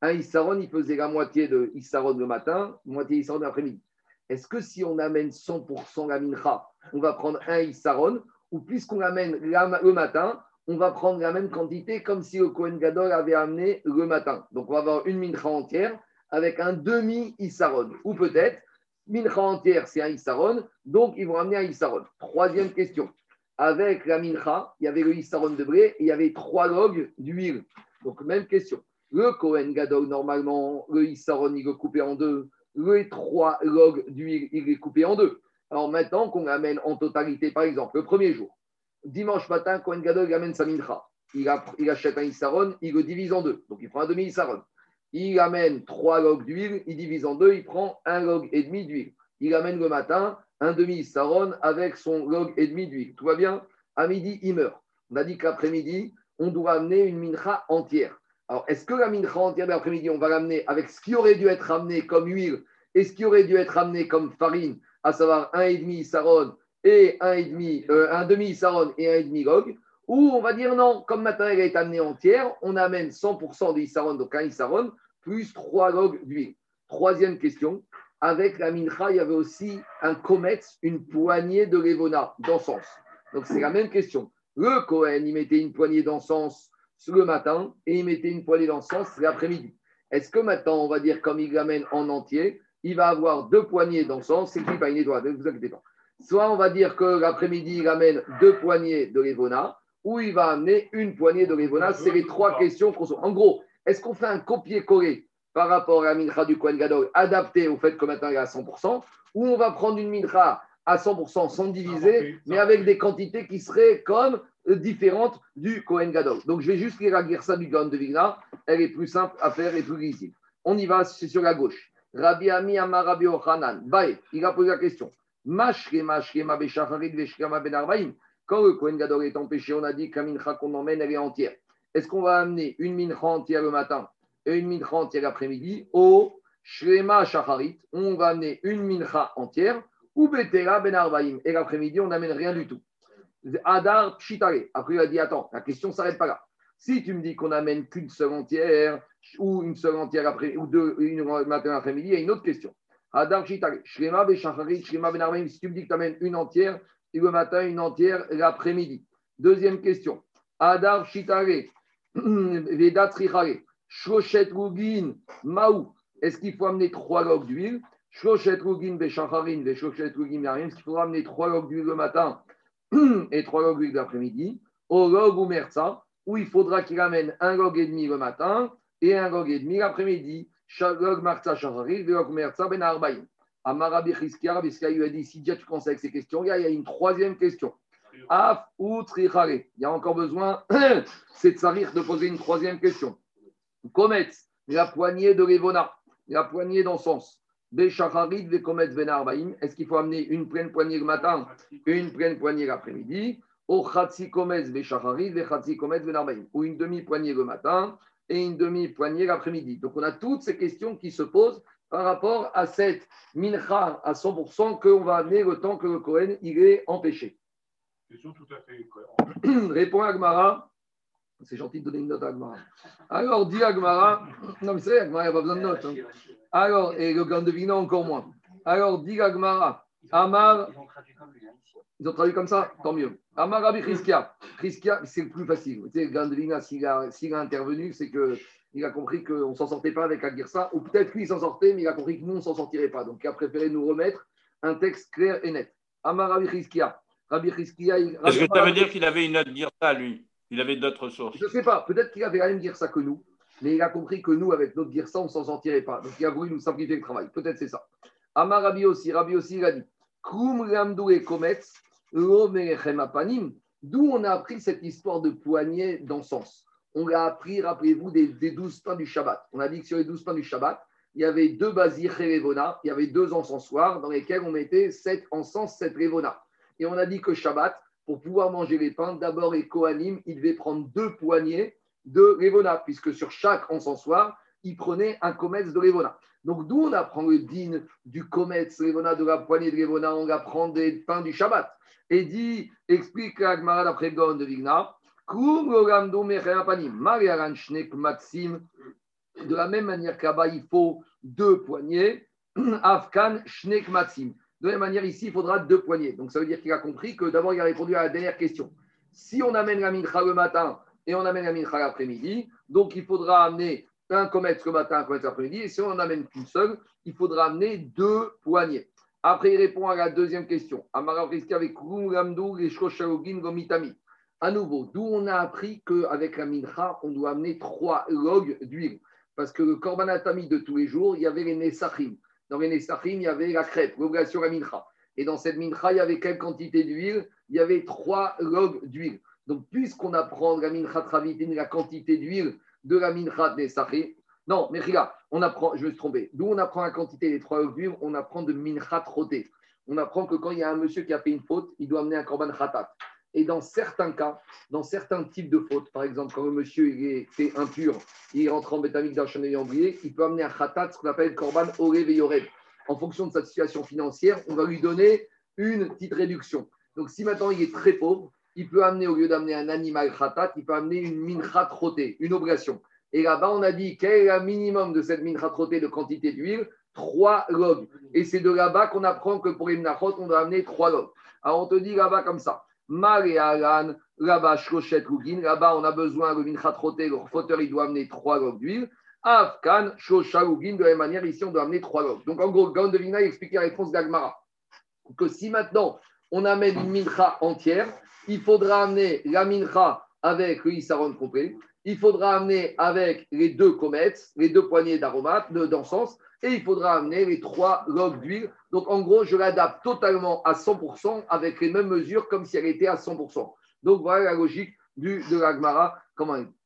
Un Issaron, il faisait la moitié de Issaron le matin, moitié Issaron l'après-midi. Est-ce que si on amène 100% la mincha, on va prendre un Issaron Ou puisqu'on l'amène le matin, on va prendre la même quantité comme si le Kohen Gadol avait amené le matin. Donc, on va avoir une mincha entière avec un demi-Issaron. Ou peut-être mincha entière, c'est un Issaron, donc ils vont amener un Issaron. Troisième question. Avec la mincha, il y avait le Issaron de blé et il y avait trois logs d'huile. Donc, même question. Le Kohen Gadol, normalement, le Issaron, il est coupé en deux. Les trois logs d'huile, il est coupé en deux. Alors maintenant qu'on amène en totalité, par exemple, le premier jour, dimanche matin, Kohen Gadol il amène sa mincha. Il, achète un Issaron, il le divise en deux. Donc il prend un demi-Issaron il amène trois logs d'huile, il divise en deux, il prend un log et demi d'huile. Il amène le matin un demi saron avec son log et demi d'huile. Tout va bien? À midi, il meurt. On a dit qu'après-midi, on doit amener une mincha entière. Alors, est-ce que la mincha entière de l'après-midi, on va l'amener avec ce qui aurait dû être amené comme huile et ce qui aurait dû être amené comme farine, à savoir un et demi saron et un et demi, euh, un demi saron et un demi log ou on va dire non, comme elle est amenée entière, on amène 100% de Issaron, donc un Issaron, plus 3 logs d'huile. Troisième question, avec la mincha, il y avait aussi un kometz, une poignée de levona, d'encens. Donc c'est la même question. Le Kohen, il mettait une poignée d'encens le matin et il mettait une poignée d'encens l'après-midi. Est-ce que maintenant, on va dire, comme il l'amène en entier, il va avoir deux poignées d'encens, c'est qui pas une étoile, ne vous inquiétez pas. Soit on va dire que l'après-midi, il amène deux poignées de levona, ou il va amener une poignée de Rivona. C'est les trois questions qu'on En gros, est-ce qu'on fait un copier-coller par rapport à la mincha du Kohen Gadol adapté au fait que maintenant il est à 100%, ou on va prendre une mincha à 100% sans diviser, mais avec des quantités qui seraient comme différentes du Kohen Gadol. Donc je vais juste lire la ça du Gaon de Vigna, elle est plus simple à faire et plus lisible. On y va, c'est sur la gauche. Rabbi Ami Amar Rabbi Ochanan, il a posé la question. Ben. Quand le Kohen Gadol est empêché, on a dit qu'un mincha qu'on emmène, elle est entière. Est-ce qu'on va amener une mincha entière le matin et une mincha entière l'après-midi? Au Shrema Shacharit, on va amener une mincha entière ou Betera Ben Arbaim. Et l'après-midi, on n'amène rien du tout. Adar Pshitare. Après, il a dit Attends, la question ne s'arrête pas là. Si tu me dis qu'on n'amène qu'une seule entière, ou une seule entière après, ou deux, une matin après-midi, il y a une autre question. Adar Pshitare. Shrema Ben Shacharit, Shrema Ben Arbaim. Si tu me dis que tu amènes une entière, et le matin une entière l'après-midi. Deuxième question. Adar Shitare, Vedat Trichare, Shoshet Rugin, Maou. Est-ce qu'il faut amener trois logs d'huile? Shoshet Rugin, Beshacharin, Shoshet Rugin, Est-ce qu'il faudra amener trois logs d'huile le matin? et trois logs d'huile l'après-midi Au log ou Merza, où il faudra qu'il amène un log et demi le matin et un log et demi l'après-midi. Log Marza Shacharin, log Merza Ben Arbaïm. Amarabi Rabbi lui a dit si déjà tu commences avec ces questions, il y a une troisième question. Af ou Il y a encore besoin, c'est de sarir de poser une troisième question. Kometz, la poignée de Levona, la poignée d'encens. Est-ce qu'il faut amener une pleine poignée le matin, une pleine poignée l'après-midi? Ou une demi-poignée le matin et une demi-poignée l'après-midi. Donc on a toutes ces questions qui se posent par rapport à cette mincha à 100% qu'on va amener le temps que le Cohen il est empêché. Question tout à fait Répond Agmara. C'est gentil de donner une note à Agmara. Alors, dit Agmara. Non, mais c'est vrai, Agmara, il n'y a pas besoin de note. hein. Alors, et le grand devina encore moins. Alors, dit Agmara. Amar. Ils ont traduit comme ça Tant mieux. Amar Rabbi Chizkia. Chizkia, c'est le plus facile. Tu sais, le grand devina, s'il a, s'il a intervenu, c'est que. Il a compris qu'on ne s'en sortait pas avec Agirsa, ou peut-être qu'il s'en sortait, mais il a compris que nous, on ne s'en sortirait pas. Donc, il a préféré nous remettre un texte clair et net. Amar Rabbi Chizkia. Rabbi Chizkia. Est-ce que ça veut dire qu'il avait une autre Girsa, lui? Il avait d'autres sources Je ne sais pas, peut-être qu'il avait la même Girsa que nous, mais il a compris que nous, avec notre Girsa, on ne s'en sortirait pas. Donc il a voulu nous simplifier le travail. Peut-être c'est ça. Amar Rabbi aussi, Rabbi aussi, il a dit Krum Ramdou et Kometz, Apanim. D'où on a appris cette histoire de poignée d'encens. On l'a appris, rappelez-vous, des, 12 pains du Shabbat. On a dit que sur les 12 pains du Shabbat, il y avait deux basir Revona, il y avait deux encensoirs dans lesquels on mettait sept encens, sept Revona. Et on a dit que Shabbat, pour pouvoir manger les pains, d'abord les Kohanim, ils devaient prendre deux poignées de Revona, puisque sur chaque encensoir, ils prenaient un comète de Revona. Donc d'où on apprend le din du comète Revona, de la poignée de Revona, on apprend des pains du Shabbat. Et dit, explique la Gemara d'après de Vigna, de la même manière que là-bas, il faut deux poignées, Afkan shnek maxim. De la même manière, ici, il faudra deux poignées. Donc, ça veut dire qu'il a compris que d'abord, il a répondu à la dernière question. Si on amène la mincha le matin et on amène la mincha l'après-midi, donc il faudra amener un comète le matin, un comète l'après-midi. Et si on n'en amène qu'une seule, il faudra amener deux poignées. Après, il répond à la deuxième question. Amara avec. À nouveau, d'où on a appris qu'avec la mincha, on doit amener trois logs d'huile? Parce que le korbanatami de tous les jours, il y avait les Nessachim. Dans les Nessachim, il y avait la crêpe, l'obligation la mincha. Et dans cette mincha, il y avait quelle quantité d'huile? Il y avait trois logs d'huile. Donc, puisqu'on apprend la mincha travitin, la quantité d'huile de la mincha Nessachim, non, mais regarde, on apprend, je me suis trompé. D'où on apprend la quantité des trois d'huile? On apprend de mincha troté. On apprend que quand il y a un monsieur qui a fait une faute, il doit amener un korban khatat. Et dans certains cas, dans certains types de fautes, par exemple, quand le monsieur il est impur, il rentre en bétamique d'un chenille embrié, il peut amener un khatat, ce qu'on appelle korban orev et yorev. En fonction de sa situation financière, on va lui donner une petite réduction. Donc si maintenant il est très pauvre, il peut amener, au lieu d'amener un animal khatat, il peut amener une mincha trotée, une obligation. Et là-bas, on a dit quel est le minimum de cette mincha trotée de quantité d'huile? Trois logs. Et c'est de là-bas qu'on apprend que pour les minachot, on doit amener trois logs. Alors on te dit là-bas comme ça. Mar et Alan, là-bas, Shlochet Lugin, là-bas, on a besoin, le Mincha Troté, le fauteur, il doit amener trois logs d'huile. Afkan, Shosha Lugin, de la même manière, ici, on doit amener trois logs. Donc, en gros, Gaon de Vigna explique la réponse d'Agmara. Que si maintenant, on amène une mincha entière, il faudra amener la mincha avec le Issaron complet, il faudra amener avec les deux comètes, les deux poignées d'aromates, de- d'encens, et il faudra amener les trois logs d'huile. Donc, en gros, je l'adapte totalement à 100% avec les mêmes mesures comme si elle était à 100%. Donc, voilà la logique du, de l'Agmara.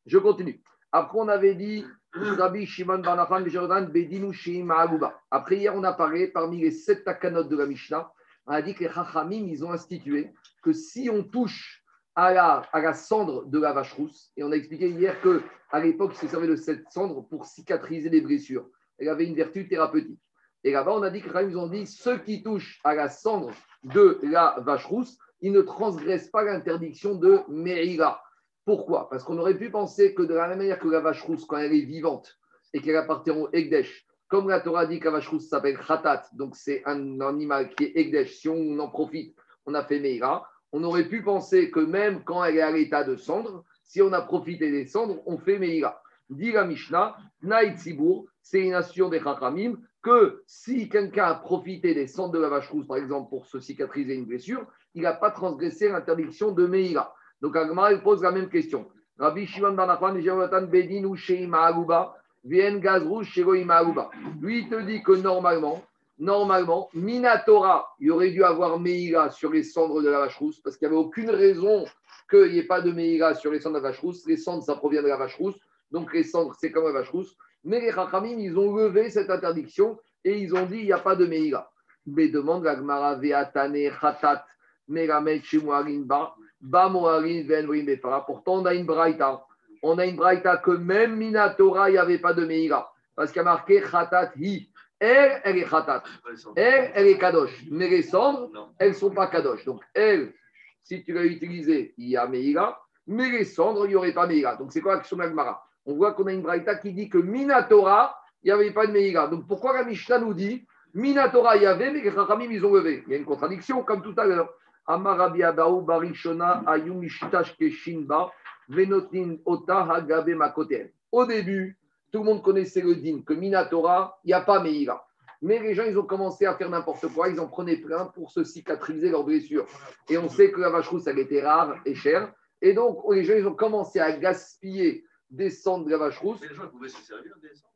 Je continue. Après, on avait dit Rabbi Shimon Bar Nachman Jordan Bedinu Sheim Ma'alouba. Après, hier, on a parlé parmi les sept takanot de la Mishnah. On a dit que les Chachamim, ils ont institué que si on touche à la, cendre de la vache rousse, et on a expliqué hier que à l'époque, ils se servaient de cette cendre pour cicatriser les blessures. Elle avait une vertu thérapeutique. Et là-bas, on a dit que ils ont dit ceux qui touchent à la cendre de la vache rousse, ils ne transgressent pas l'interdiction de Meïra. Pourquoi? Parce qu'on aurait pu penser que de la même manière que la vache rousse, quand elle est vivante et qu'elle appartient au Egdesh, comme la Torah dit que la vache rousse s'appelle Khatat, donc c'est un animal qui est Egdesh, si on en profite, on a fait Meira, on aurait pu penser que même quand elle est à l'état de cendre, si on a profité des cendres, on fait Meira. Dit la Mishnah, Naït c'est une nation des Chachamim, que si quelqu'un a profité des cendres de la vache rousse, par exemple, pour se cicatriser une blessure, il n'a pas transgressé l'interdiction de Meira. Donc, Agmara, il pose la même question. Rabbi Shimon Bar Nachman, Jonathan Bedin ou Aruba. Lui, te dit que normalement, normalement, Minatora, il aurait dû avoir Meira sur les cendres de la vache rousse, parce qu'il n'y avait aucune raison qu'il n'y ait pas de Meira sur les cendres de la vache rousse. Les cendres, ça provient de la vache rousse, donc les cendres, c'est comme la vache rousse. Mais les Chachamim, ils ont levé cette interdiction et ils ont dit il n'y a pas de Meira. Mais demande la Gemara Veatane Khatat Meramet Ba. Ba Moarin Ven Befara. Pourtant, on a une braïta On a une braïta que même Minatora, il n'y avait pas de Meïla. Parce qu'il y a marqué Khatat Hi. Elle, elle est Khatat. Elle, elle est Kadosh. Mais les cendres, elles ne sont pas Kadosh. Donc, elle, si tu l'as utilisée, il y a Meïla. Mais les cendres, il n'y aurait pas Meïla. Donc, c'est quoi l'action d'Agmara On voit qu'on a une braïta qui dit que Minatora, il n'y avait pas de Meïla. Donc, pourquoi la Mishnah nous dit Minatora, il y avait, mais les Chachamim, ils ont levé Il y a une contradiction, comme tout à l'heure. Amarabi Abaou Barishona Ayum Keshinba Venotin Ota Hagabe Makotel. Au début, tout le monde connaissait le din que Minatora, il n'y a pas Meïla. Mais les gens, ils ont commencé à faire n'importe quoi. Ils en prenaient plein pour se cicatriser leurs blessures. Et on sait que la vache rousse, elle était rare et chère. Et donc, les gens, ils ont commencé à gaspiller des cendres de la vache rousse. les gens pouvaient se servir des cendres.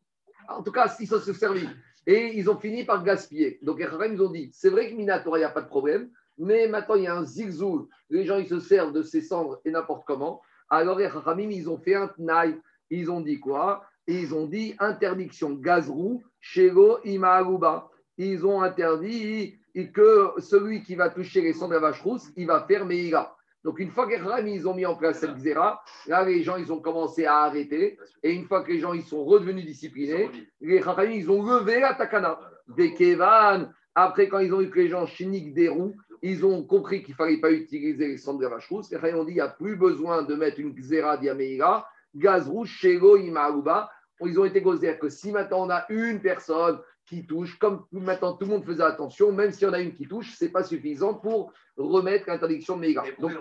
En tout cas, ils se servi. Et ils ont fini par gaspiller. Donc, les ils ont dit c'est vrai que Minatora, il n'y a pas de problème. Mais maintenant, il y a un zigzou. Les gens, ils se servent de ces cendres et n'importe comment. Alors, les ils ont fait un tnaï. Ils ont dit quoi? Ils ont dit interdiction gazrou, shego, imaaruba. Ils ont interdit que celui qui va toucher les cendres de la vache rousse, il va faire meïra. Donc, une fois que les ils ont mis en place cette xéra, là, les gens, ils ont commencé à arrêter. Et une fois que les gens, ils sont redevenus disciplinés, les Chachamim, ils ont levé la takana. Des Kevan, après, quand ils ont eu que les gens chiniques des roues, ils ont compris qu'il ne fallait pas utiliser les cendres de vache rousse. Les ont dit qu'il n'y a plus besoin de mettre une xéra diameira, gaz rouge, shego, imaaruba. Ils ont été gosés que si maintenant on a une personne qui touche, comme maintenant tout le monde faisait attention, même si on a une qui touche, ce n'est pas suffisant pour remettre l'interdiction de Meïga. Donc,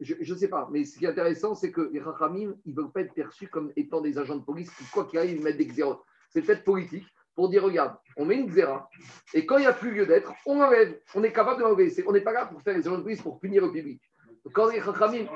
je ne sais pas, mais ce qui est intéressant, c'est que les Rachamim, ils ne veulent pas être perçus comme étant des agents de police qui, quoi qu'il arrive, mettent des xérotes. C'est peut-être politique pour dire regarde, on met une xéra, et quand il n'y a plus lieu d'être, on enlève. On est capable de l'enlever. On n'est pas là pour faire les agents de police pour punir le public. Quand les Chachamim.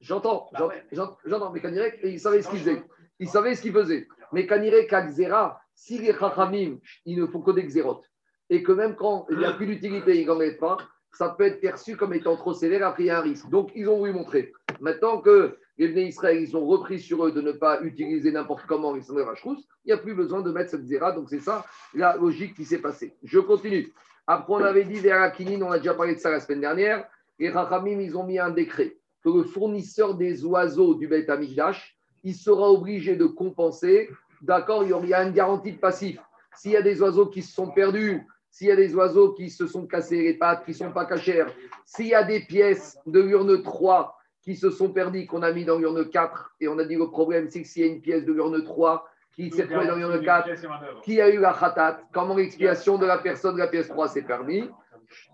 J'entends, bah j'entends, mais Kanirek, ils savaient ce qu'ils faisaient. Ils savaient ce qu'ils faisaient. Mais Kanirek, Xéra, si les Chachamim, ils ne font que des xérotes, et que même quand il n'y a plus d'utilité, ils n'en mettent pas, ça peut être perçu comme étant trop sévère, après il y a un risque. Donc, ils ont voulu montrer. Maintenant que les Bnei Israël, ils ont repris sur eux de ne pas utiliser n'importe comment les cendres il n'y a plus besoin de mettre cette zéra. Donc, c'est ça la logique qui s'est passée. Je continue. Après, on avait dit des on a déjà parlé de ça la semaine dernière. Les Rachamim, ils ont mis un décret que le fournisseur des oiseaux du Beth Amikdash, il sera obligé de compenser. D'accord, il y a une garantie de passif. S'il y a des oiseaux qui se sont perdus, s'il y a des oiseaux qui se sont cassés les pattes, qui ne sont pas cachères, s'il y a des pièces de l'urne 3 qui se sont perdus, qu'on a mis dans l'urne 4, et on a dit le problème, c'est que s'il y a une pièce de l'urne 3 qui s'est trouvée dans l'urne 4, qui a eu la khatat, comment l'expiation de la personne de la pièce 3 s'est permis?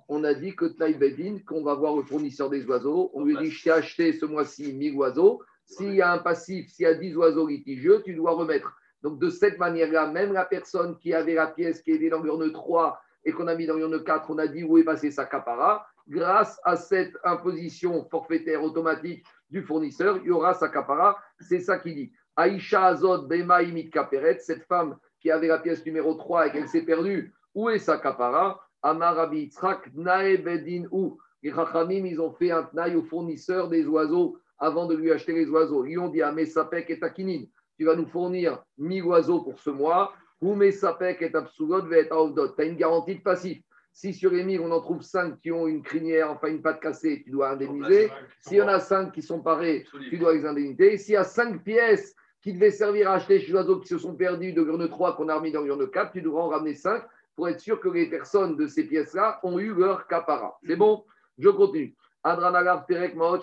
On a dit que Bedin, qu'on va voir le fournisseur des oiseaux, on lui dit Je t'ai acheté ce mois-ci 1000 oiseaux. S'il y a un passif, s'il y a 10 oiseaux litigieux, tu dois remettre. Donc, de cette manière-là, même la personne qui avait la pièce qui était dans l'urne 3 et qu'on a mis dans l'urne 4, on a dit où est passé sa capara? Grâce à cette imposition forfaitaire automatique du fournisseur, il y aura sa capara. C'est ça qu'il dit. Aïcha Azot Bema Imit Kaperet, cette femme qui avait la pièce numéro 3 et qu'elle s'est perdue, où est sa capara? Amarabi Yitzhak, Bedin ou. Les Chachamim, ils ont fait un tnaï au fournisseur des oiseaux avant de lui acheter les oiseaux. Ils ont dit à Mesapek et Takinin, tu vas nous fournir 1000 oiseaux pour ce mois, ou Mesapek et Absulot va être Tu as une garantie de passif. Si sur les 1000, on en trouve 5 qui ont une crinière, enfin une patte cassée, tu dois indemniser. S'il y en a 5 qui sont parés, tu dois les indemniser. S'il y a 5 pièces qui devaient servir à acheter les oiseaux qui se sont perdus de l'urne 3 qu'on a remis dans l'urne 4, tu devras en ramener 5 pour être sûr que les personnes de ces pièces-là ont eu leur capara. C'est bon? Je continue. Adranagar Perek Maot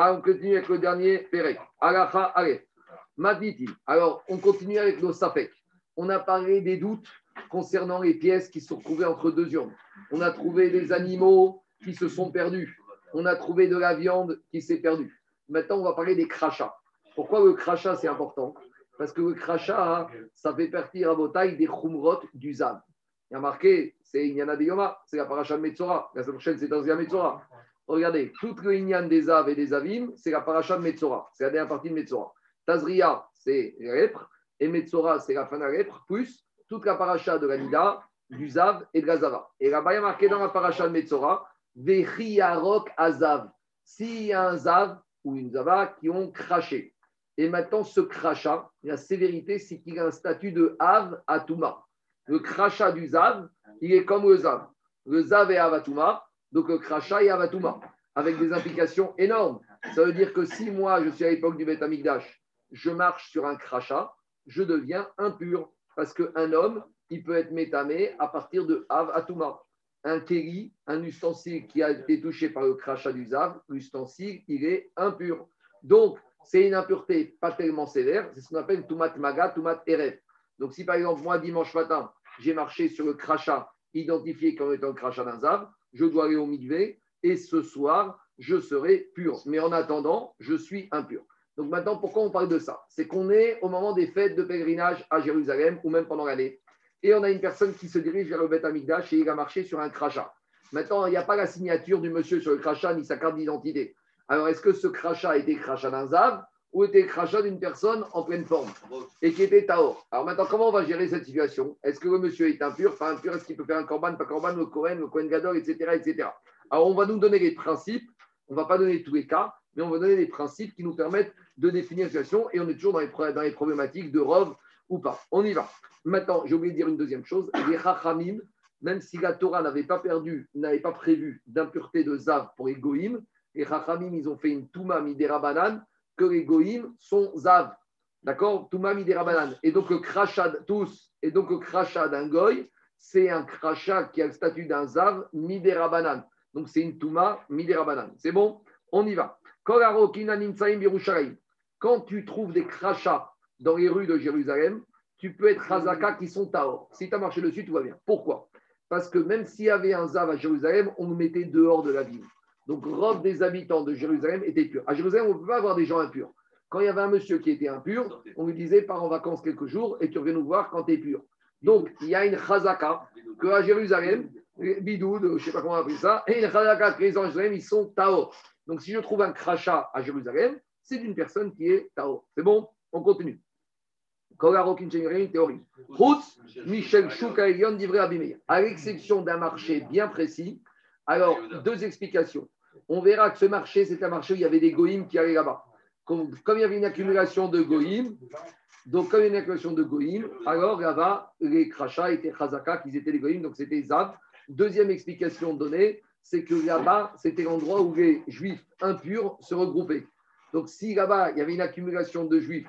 on continue avec le dernier Perek. Alacha Alef. Maditi. Alors, on continue avec nos Safek. On a parlé des doutes concernant les pièces qui sont trouvées entre deux urnes. On a trouvé des animaux qui se sont perdus. On a trouvé de la viande qui s'est perdue. Maintenant, on va parler des crachats. Pourquoi le crachat, c'est important? Parce que le crachat, ça fait partir à vos tailles des chumrot du. Il y a marqué, c'est Inyana de Yoma, c'est la paracha de Metzora. La semaine prochaine, c'est Tazia Metzora. Regardez, tout le Inyan des Av et des Avim, c'est la paracha de Metzora. C'est la dernière partie de Metzora. Tazria, c'est les lèpres. Et Metzora, c'est la fin de la lèpre, plus toute la paracha de la Nida, du Zav et de la Zava. Et là-bas, il y a marqué dans la paracha de Metzora, Vechiyarok Azav. S'il y a un Zav ou une Zava qui ont craché. Et maintenant, ce crachat, la sévérité, c'est qu'il a un statut de Av à Touma le crachat du Zav, il est comme le Zav. Le Zav est Avatuma, donc le crachat est Avatuma. avec des implications énormes. Ça veut dire que si moi, je suis à l'époque du Beth Amikdash, je marche sur un crachat, je deviens impur. Parce qu'un homme, il peut être métamé à partir de Av Atuma. Un kéli, un ustensile qui a été touché par le crachat du Zav, l'ustensile, il est impur. Donc, c'est une impureté pas tellement sévère, c'est ce qu'on appelle Tumat Maga, Tumat Erev. Donc, si par exemple, moi, dimanche matin, j'ai marché sur le crachat identifié comme étant le crachat d'un Zav, je dois aller au mikvé et ce soir, je serai pur. Mais en attendant, je suis impur. Donc maintenant, pourquoi on parle de ça? C'est qu'on est au moment des fêtes de pèlerinage à Jérusalem ou même pendant l'année. Et on a une personne qui se dirige vers le Beth Amikdash et il a marché sur un crachat. Maintenant, il n'y a pas la signature du monsieur sur le crachat ni sa carte d'identité. Alors, est-ce que ce crachat était crachat d'un zav? Ou était crachat d'une personne en pleine forme et qui était taor Alors maintenant, comment on va gérer cette situation? Est-ce que le monsieur est impur, pas impur? Est-ce qu'il peut faire un korban, pas korban, le Kohen, le Kohen Gadol, etc., etc. Alors, on va nous donner les principes. On ne va pas donner tous les cas, mais on va donner des principes qui nous permettent de définir la situation. Et on est toujours dans les, dans les problématiques de rove ou pas. On y va. Maintenant, j'ai oublié de dire une deuxième chose. Les Chachamim, même si la Torah n'avait pas perdu, n'avait pas prévu d'impureté de Zav pour les Goïm, les Chachamim, ils ont fait une Touma Midera que les Goïm sont Zav. D'accord? Touma Midera Et donc le crachat, tous, et donc le crachat d'un Goï, c'est un crachat qui a le statut d'un Zav Midera Donc c'est une Touma Midera C'est bon? On y va. Quand tu trouves des crachats dans les rues de Jérusalem, tu peux être Hazaka qui sont Taor. Si tu as marché dessus, tout va bien. Pourquoi? Parce que même s'il y avait un Zav à Jérusalem, on nous mettait dehors de la ville. Donc, robe des habitants de Jérusalem était pure. À Jérusalem, on ne peut pas avoir des gens impurs. Quand il y avait un monsieur qui était impur, on lui disait pars en vacances quelques jours et tu reviens nous voir quand tu es pur. Donc, il y a une chazaka qu'à Jérusalem, bidoud, je ne sais pas comment on appelle ça, et une chazaka que les gens Jérusalem, ils sont Taor. Donc, si je trouve un crachat à Jérusalem, c'est d'une personne qui est Taor. C'est bon? On continue. Michel À l'exception d'un marché bien précis. Alors, deux explications. On verra que ce marché, c'est un marché où il y avait des goïms qui allaient là-bas. Comme, il y avait une accumulation de goïms, donc comme il y avait une accumulation de goïms, alors là-bas, les crachats étaient chazaka, qu'ils étaient les goïms, donc c'était zav. Deuxième explication donnée, c'est que là-bas, c'était l'endroit où les juifs impurs se regroupaient. Donc, si là-bas, il y avait une accumulation de juifs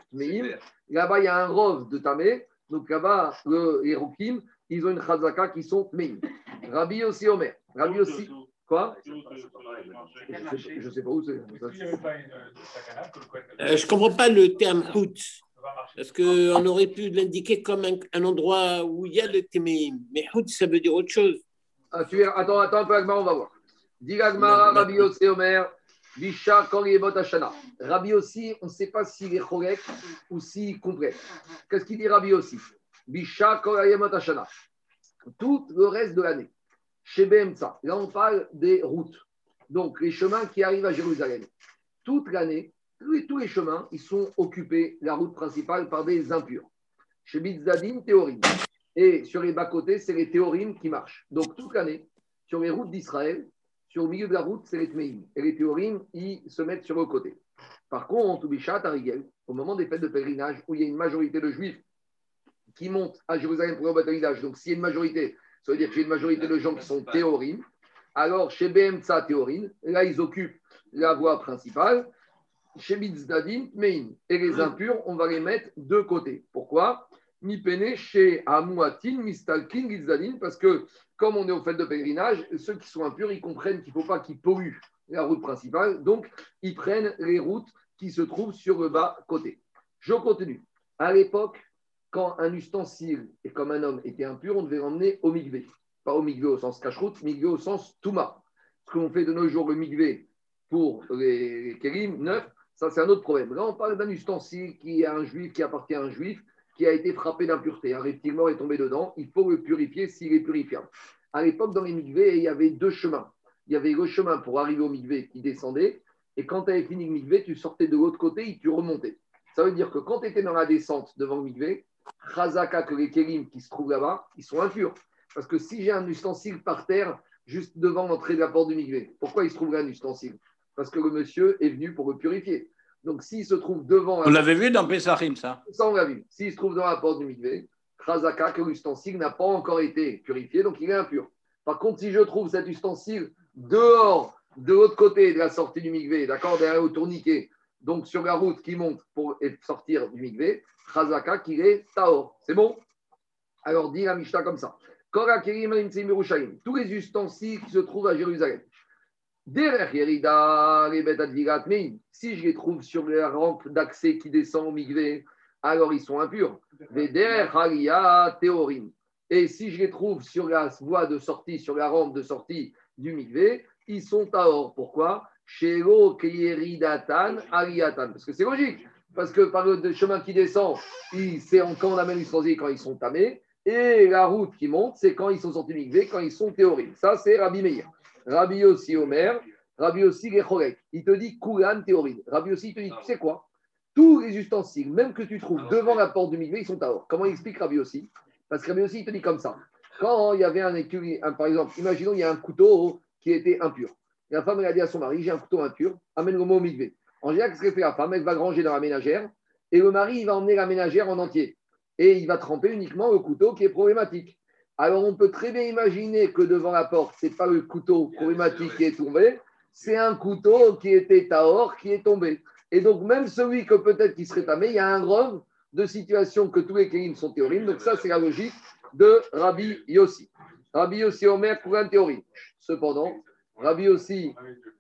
là-bas, il y a un rov de Tamé. Donc, là-bas, les Rokim, ils ont une chazaka qui sont Tmeim. Rabbi aussi Omer. Rabbi aussi. Quoi? Je ne sais pas où c'est. Euh, je ne comprends pas le terme hout. Parce qu'on aurait pu l'indiquer comme un, endroit où il y a le Tmeim. Mais hout, ça veut dire autre chose. Ah, attends, attends un peu, Agmar, on va voir. Dis Agmar, Rabbi aussi Omer. Bisha Rabbi aussi, on ne sait pas s'il est correct ou s'il complète. Qu'est-ce qu'il dit Rabbi aussi Bisha Tout le reste de l'année. Chez Behemza, là on parle des routes. Donc les chemins qui arrivent à Jérusalem. Toute l'année, tous les chemins, ils sont occupés, la route principale, par des impurs. Chez Bitzadin, théorim. Et sur les bas-côtés, c'est les théorim qui marchent. Donc toute l'année, sur les routes d'Israël, sur le milieu de la route, c'est les Tmeim. Et les Théorim, ils se mettent sur le côté. Par contre, au moment des fêtes de pèlerinage, où il y a une majorité de Juifs qui montent à Jérusalem pour le pèlerinage, donc s'il y a une majorité, ça veut dire qu'il y a une majorité de gens qui sont Théorim, alors chez BMTSA Théorim, là, ils occupent la voie principale. Chez Bitzdadin, Tmeim. Et les impurs, on va les mettre de côté. Pourquoi? Mi pene chez Amouatin, Mistalkin, Bitzdadin, parce que comme on est au fait de pèlerinage, ceux qui sont impurs, ils comprennent qu'il ne faut pas qu'ils polluent la route principale. Donc, ils prennent les routes qui se trouvent sur le bas côté. Je continue. À l'époque, quand un ustensile et comme un homme était impur, on devait l'emmener au migvé. Pas au migvé au sens cache-route, migvé au sens touma. Ce qu'on fait de nos jours, le migvé pour les kérim neufs, ça c'est un autre problème. Là, on parle d'un ustensile qui est un juif, qui appartient à un juif, qui a été frappé d'impureté. Un reptile mort est tombé dedans, il faut le purifier s'il est purifiable. À l'époque, dans les migvés, il y avait deux chemins. Il y avait le chemin pour arriver au migvé qui descendait, et quand tu avais fini le migvé, tu sortais de l'autre côté et tu remontais. Ça veut dire que quand tu étais dans la descente devant le migvé, Chazaka, que les kélim qui se trouvent là-bas, ils sont impurs. Parce que si j'ai un ustensile par terre, juste devant l'entrée de la porte du migvé, pourquoi il se trouverait un ustensile? Parce que le monsieur est venu pour le purifier. Donc, s'il se trouve devant. On l'avait vu dans Pesachim, ça? Ça, on l'a vu. S'il se trouve dans la porte du mikvé, Khazaka, que l'ustensile n'a pas encore été purifié, donc il est impur. Par contre, si je trouve cet ustensile dehors de l'autre côté de la sortie du migvé, d'accord, derrière le tourniquet, donc sur la route qui monte pour sortir du migvé, Chazaka qu'il est Taor. C'est bon? Alors dit la Mishnah comme ça. Tous les ustensiles qui se trouvent à Jérusalem. Si je les trouve sur la rampe d'accès qui descend au migvé, alors ils sont impurs. Et si je les trouve sur la voie de sortie, sur la rampe de sortie du migvé, ils sont taor. Pourquoi? Parce que c'est logique. Parce que par le chemin qui descend, c'est quand on amène les quand ils sont tamés. Et la route qui monte, c'est quand ils sont sortis migvé, quand ils sont théoriques. Ça, c'est Rabbi Meir. Rabbi aussi Omer, Rabbi aussi Gechorek. Il te dit Koulan théorie. Rabbi aussi, il te dit, tu sais quoi? Tous les ustensiles, même que tu trouves devant la porte du migvé, ils sont taor. Comment il explique Rabbi aussi Parce que Rabbi aussi, il te dit comme ça. Quand il y avait un écurie, par exemple, imaginons il y a un couteau qui était impur. La femme, elle a dit à son mari, j'ai un couteau impur, amène-le au migvé. En général, qu'est-ce qu'elle fait la femme? Elle va granger dans la ménagère et le mari, il va emmener la ménagère en entier. Et il va tremper uniquement le couteau qui est problématique. Alors, on peut très bien imaginer que devant la porte, ce n'est pas le couteau problématique qui est tombé, c'est un couteau qui était taor qui est tombé. Et donc, même celui que peut-être qui serait tamé, il y a un rove de situation que tous les kélim sont théoriques. Donc, ça, c'est la logique de Rabbi Yossi. Rabbi Yossi Omer pour un théorie. Cependant, Rabbi Yossi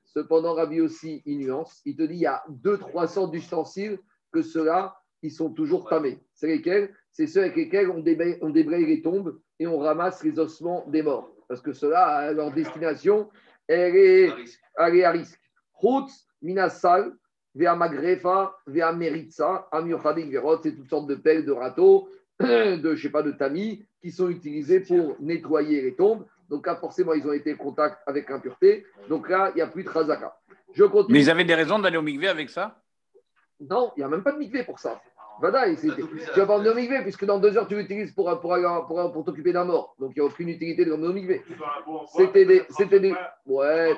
Cependant, Rabbi aussi, il nuance. Il te dit il y a deux, trois sortes d'ustensiles que ceux-là, ils sont toujours tamés. C'est lesquels? C'est ceux avec lesquels on débraye, les tombes et on ramasse les ossements des morts. Parce que ceux-là, leur destination, elle est, à risque. Chutz, Minasal, Vea Magrefa, Vea Meritza, Amiochadik Verot, c'est toutes sortes de pelles, de râteaux, de, je sais pas, de tamis, qui sont utilisés pour nettoyer les tombes. Donc là, forcément, ils ont été en contact avec l'impureté. Donc là, il n'y a plus de chazaka. Je continue. Mais ils avaient des raisons d'aller au mikvé avec ça? Non, il n'y a même pas de mikvé pour ça. Vada, tu vas pas emmener au mikvé, puisque dans deux heures, tu l'utilises pour, pour, pour, pour t'occuper d'un mort. Donc, il n'y a aucune utilité de l'emmener au mikvé. C'était des. C'était des... Ouais.